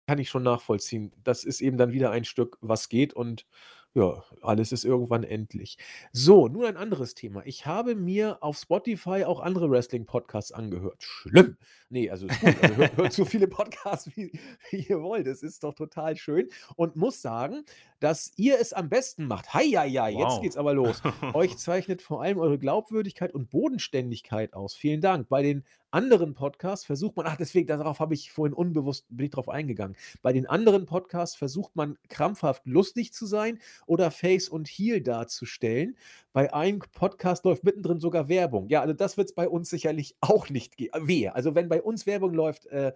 kann ich schon nachvollziehen. Das ist eben dann wieder ein Stück, was geht und ja, alles ist irgendwann endlich. So, nun ein anderes Thema. Ich habe mir auf Spotify auch andere Wrestling-Podcasts angehört. Schlimm. Nee, also ist gut. Also hört, hört so viele Podcasts, wie, wie ihr wollt. Das ist doch total schön. Und muss sagen, dass ihr es am besten macht. Hei, ja, ja, jetzt wow. geht's aber los. Euch zeichnet vor allem eure Glaubwürdigkeit und Bodenständigkeit aus. Vielen Dank. Bei den anderen Podcasts versucht man, ach, deswegen, darauf habe ich vorhin unbewusst, bin ich drauf eingegangen. Bei den anderen Podcasts versucht man krampfhaft lustig zu sein oder Face und Heel darzustellen. Bei einem Podcast läuft mittendrin sogar Werbung. Ja, also das wird es bei uns sicherlich auch nicht geben. Wehe. Also wenn bei uns Werbung läuft, äh,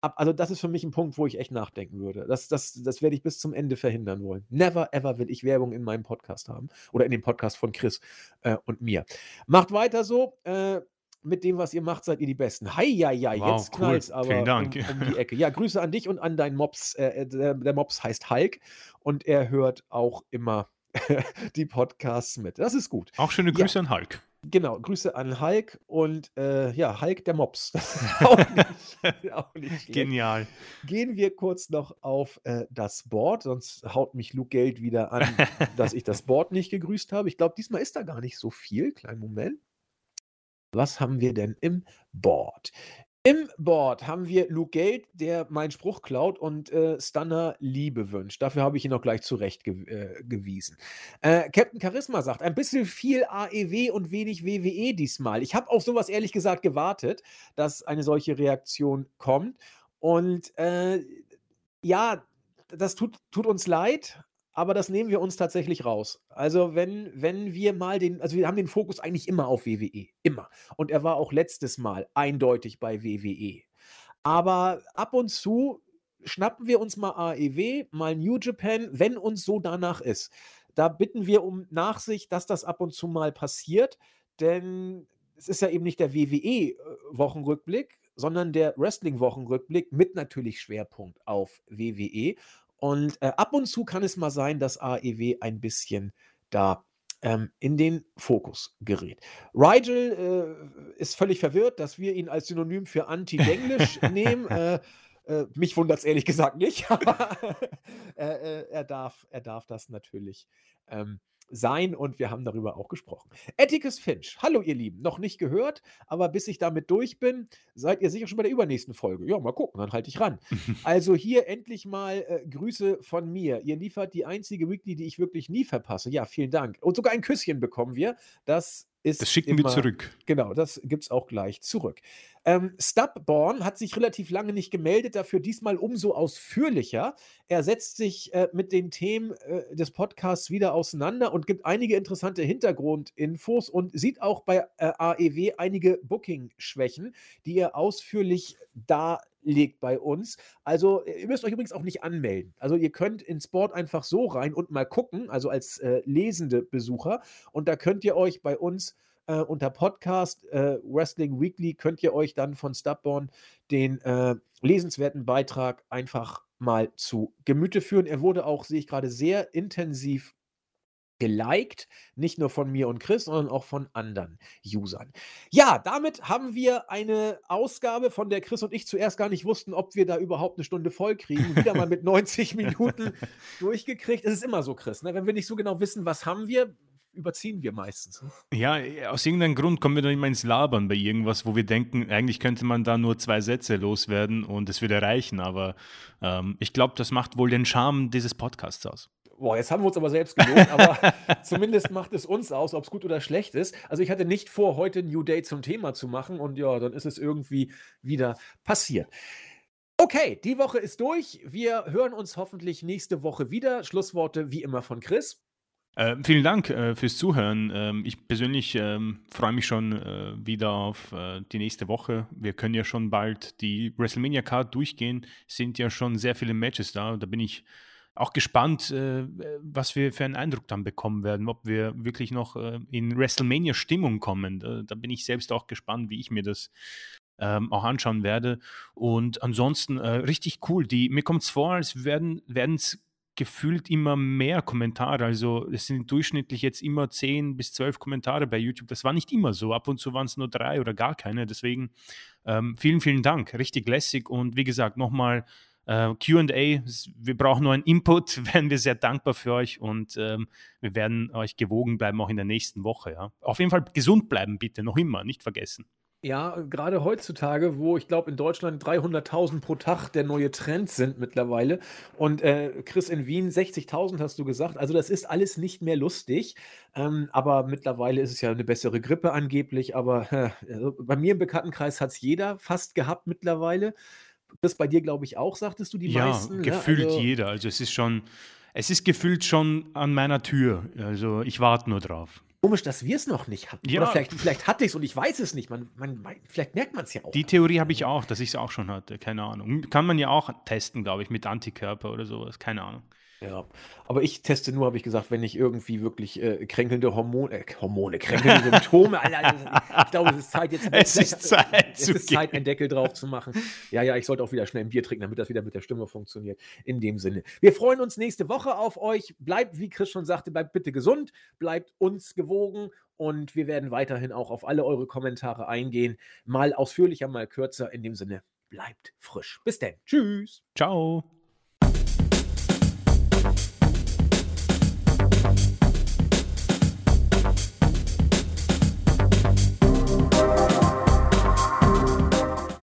also das ist für mich ein Punkt, wo ich echt nachdenken würde. Das, das, das werde ich bis zum Ende verhindern wollen. Never ever will ich Werbung in meinem Podcast haben. Oder in dem Podcast von Chris äh, und mir. Macht weiter so. Äh, mit dem, was ihr macht, seid ihr die Besten. Hei, ja, ja, wow, jetzt cool. knallt's aber um, um, die Ecke. Ja, Grüße an dich und an deinen Mops. Äh, äh der, der Mops heißt Hulk und er hört auch immer die Podcasts mit. Das ist gut. Auch schöne Grüße ja. an Hulk. Genau, Grüße an Hulk und äh, ja, Hulk der Mops. auch nicht, auch nicht Genial. Gehen wir kurz noch auf äh, das Board, sonst haut mich Luke Geld wieder an, dass ich das Board nicht gegrüßt habe. Ich glaube, diesmal ist da gar nicht so viel. Kleinen Moment. Was haben wir denn im Board? Im Board haben wir Luke Geld, der meinen Spruch klaut und äh, Stunner Liebe wünscht. Dafür habe ich ihn auch gleich zurechtgewiesen. Äh, äh, Captain Charisma sagt, ein bisschen viel AEW und wenig WWE diesmal. Ich habe auf sowas ehrlich gesagt gewartet, dass eine solche Reaktion kommt. Und äh, ja, das tut, tut uns leid, aber das nehmen wir uns tatsächlich raus. Also, wenn, wenn wir mal den, also wir haben den Fokus eigentlich immer auf WWE, immer. Und er war auch letztes Mal eindeutig bei WWE. Aber ab und zu schnappen wir uns mal AEW, mal New Japan, wenn uns so danach ist. Da bitten wir um Nachsicht, dass das ab und zu mal passiert, denn es ist ja eben nicht der WWE-Wochenrückblick, äh, sondern der Wrestling-Wochenrückblick mit natürlich Schwerpunkt auf WWE. Und äh, ab und zu kann es mal sein, dass AEW ein bisschen da ähm, in den Fokus gerät. Rigel äh, ist völlig verwirrt, dass wir ihn als Synonym für Anti-Denglisch nehmen. Äh, äh, mich wundert es ehrlich gesagt nicht, aber äh, er, darf, er darf das natürlich ähm, sein und wir haben darüber auch gesprochen. Atticus Finch, hallo ihr Lieben, noch nicht gehört, aber bis ich damit durch bin, seid ihr sicher schon bei der übernächsten Folge. Ja, mal gucken, dann halte ich ran. also hier endlich mal äh, Grüße von mir. Ihr liefert die einzige Weekly, die ich wirklich nie verpasse. Ja, vielen Dank. Und sogar ein Küsschen bekommen wir. Das ist Das schicken wir immer zurück. genau, das gibt's auch gleich zurück. Ähm, Stubborn hat sich relativ lange nicht gemeldet, dafür diesmal umso ausführlicher. Er setzt sich, äh, mit den Themen, äh, des Podcasts wieder auseinander und gibt einige interessante Hintergrundinfos und sieht auch bei, äh, AEW einige Booking-Schwächen, die er ausführlich darlegt bei uns. Also, äh, ihr müsst euch übrigens auch nicht anmelden. Also, ihr könnt in Sport einfach so rein und mal gucken, also als, äh, lesende Besucher und da könnt ihr euch bei uns äh, unter Podcast äh, Wrestling Weekly könnt ihr euch dann von Stubborn den äh, lesenswerten Beitrag einfach mal zu Gemüte führen. Er wurde auch, sehe ich gerade, sehr intensiv geliked, nicht nur von mir und Chris, sondern auch von anderen Usern. Ja, damit haben wir eine Ausgabe, von der Chris und ich zuerst gar nicht wussten, ob wir da überhaupt eine Stunde voll kriegen. Wieder mal mit 90 Minuten durchgekriegt. Es ist immer so, Chris, ne? wenn wir nicht so genau wissen, was haben wir, überziehen wir meistens. Ne? Ja, aus irgendeinem Grund kommen wir dann immer ins Labern bei irgendwas, wo wir denken, eigentlich könnte man da nur zwei Sätze loswerden und es würde reichen. Aber ähm, ich glaube, das macht wohl den Charme dieses Podcasts aus. Boah, jetzt haben wir uns aber selbst gelobt, aber zumindest macht es uns aus, ob es gut oder schlecht ist. Also ich hatte nicht vor, heute New Day zum Thema zu machen und ja, dann ist es irgendwie wieder passiert. Okay, die Woche ist durch. Wir hören uns hoffentlich nächste Woche wieder. Schlussworte wie immer von Chris. Äh, vielen Dank äh, fürs Zuhören. Ähm, ich persönlich ähm, freue mich schon äh, wieder auf äh, die nächste Woche. Wir können ja schon bald die WrestleMania Card durchgehen. Es sind ja schon sehr viele Matches da. Da bin ich auch gespannt, äh, was wir für einen Eindruck dann bekommen werden, ob wir wirklich noch äh, in WrestleMania-Stimmung kommen. Da, da, bin ich selbst auch gespannt, wie ich mir das ähm, auch anschauen werde. Und ansonsten richtig cool. Die, mir kommt es vor, als werden es gefühlt immer mehr Kommentare. Also es sind durchschnittlich jetzt immer 10 bis 12 Kommentare bei YouTube. Das war nicht immer so. Ab und zu waren es nur drei oder gar keine. Deswegen ähm, vielen, vielen Dank. Richtig lässig. Und wie gesagt, nochmal äh, QA. Wir brauchen nur einen Input. Wären wir sehr dankbar für euch. Und ähm, wir werden euch gewogen bleiben, auch in der nächsten Woche. Ja. Auf jeden Fall gesund bleiben, bitte. Noch immer. Nicht vergessen. Ja, gerade heutzutage, wo ich glaube in Deutschland 300.000 pro Tag der neue Trend sind mittlerweile und äh, Chris in Wien 60.000 hast du gesagt. Also das ist alles nicht mehr lustig, ähm, aber mittlerweile ist es ja eine bessere Grippe angeblich, aber äh, bei mir im Bekanntenkreis hat es jeder fast gehabt mittlerweile. Das bei dir glaube ich auch, sagtest du, die ja, meisten? Ne? gefühlt ja, also, jeder. Also es ist schon, es ist gefühlt schon an meiner Tür. Also ich warte nur drauf. Komisch, dass wir es noch nicht hatten. Ja. Oder vielleicht, vielleicht hatte ich es und ich weiß es nicht. Man, man, vielleicht merkt man es ja auch. Die Theorie habe ich auch, dass ich es auch schon hatte. Keine Ahnung. Kann man ja auch testen, glaube ich, mit Antikörper oder sowas. Keine Ahnung. Ja, aber ich teste nur, habe ich gesagt, wenn ich irgendwie wirklich äh, kränkelnde Hormone, äh, Hormone, kränkelnde Symptome, Alter, ich glaube, es ist Zeit jetzt. es ist Zeit, es ist Zeit, einen Deckel drauf zu machen. Ja, ja, ich sollte auch wieder schnell ein Bier trinken, damit das wieder mit der Stimme funktioniert. In dem Sinne. Wir freuen uns nächste Woche auf euch. Bleibt, wie Chris schon sagte, bleibt bitte gesund, bleibt uns gewogen und wir werden weiterhin auch auf alle eure Kommentare eingehen. Mal ausführlicher, mal kürzer. In dem Sinne, bleibt frisch. Bis denn. Tschüss. Ciao.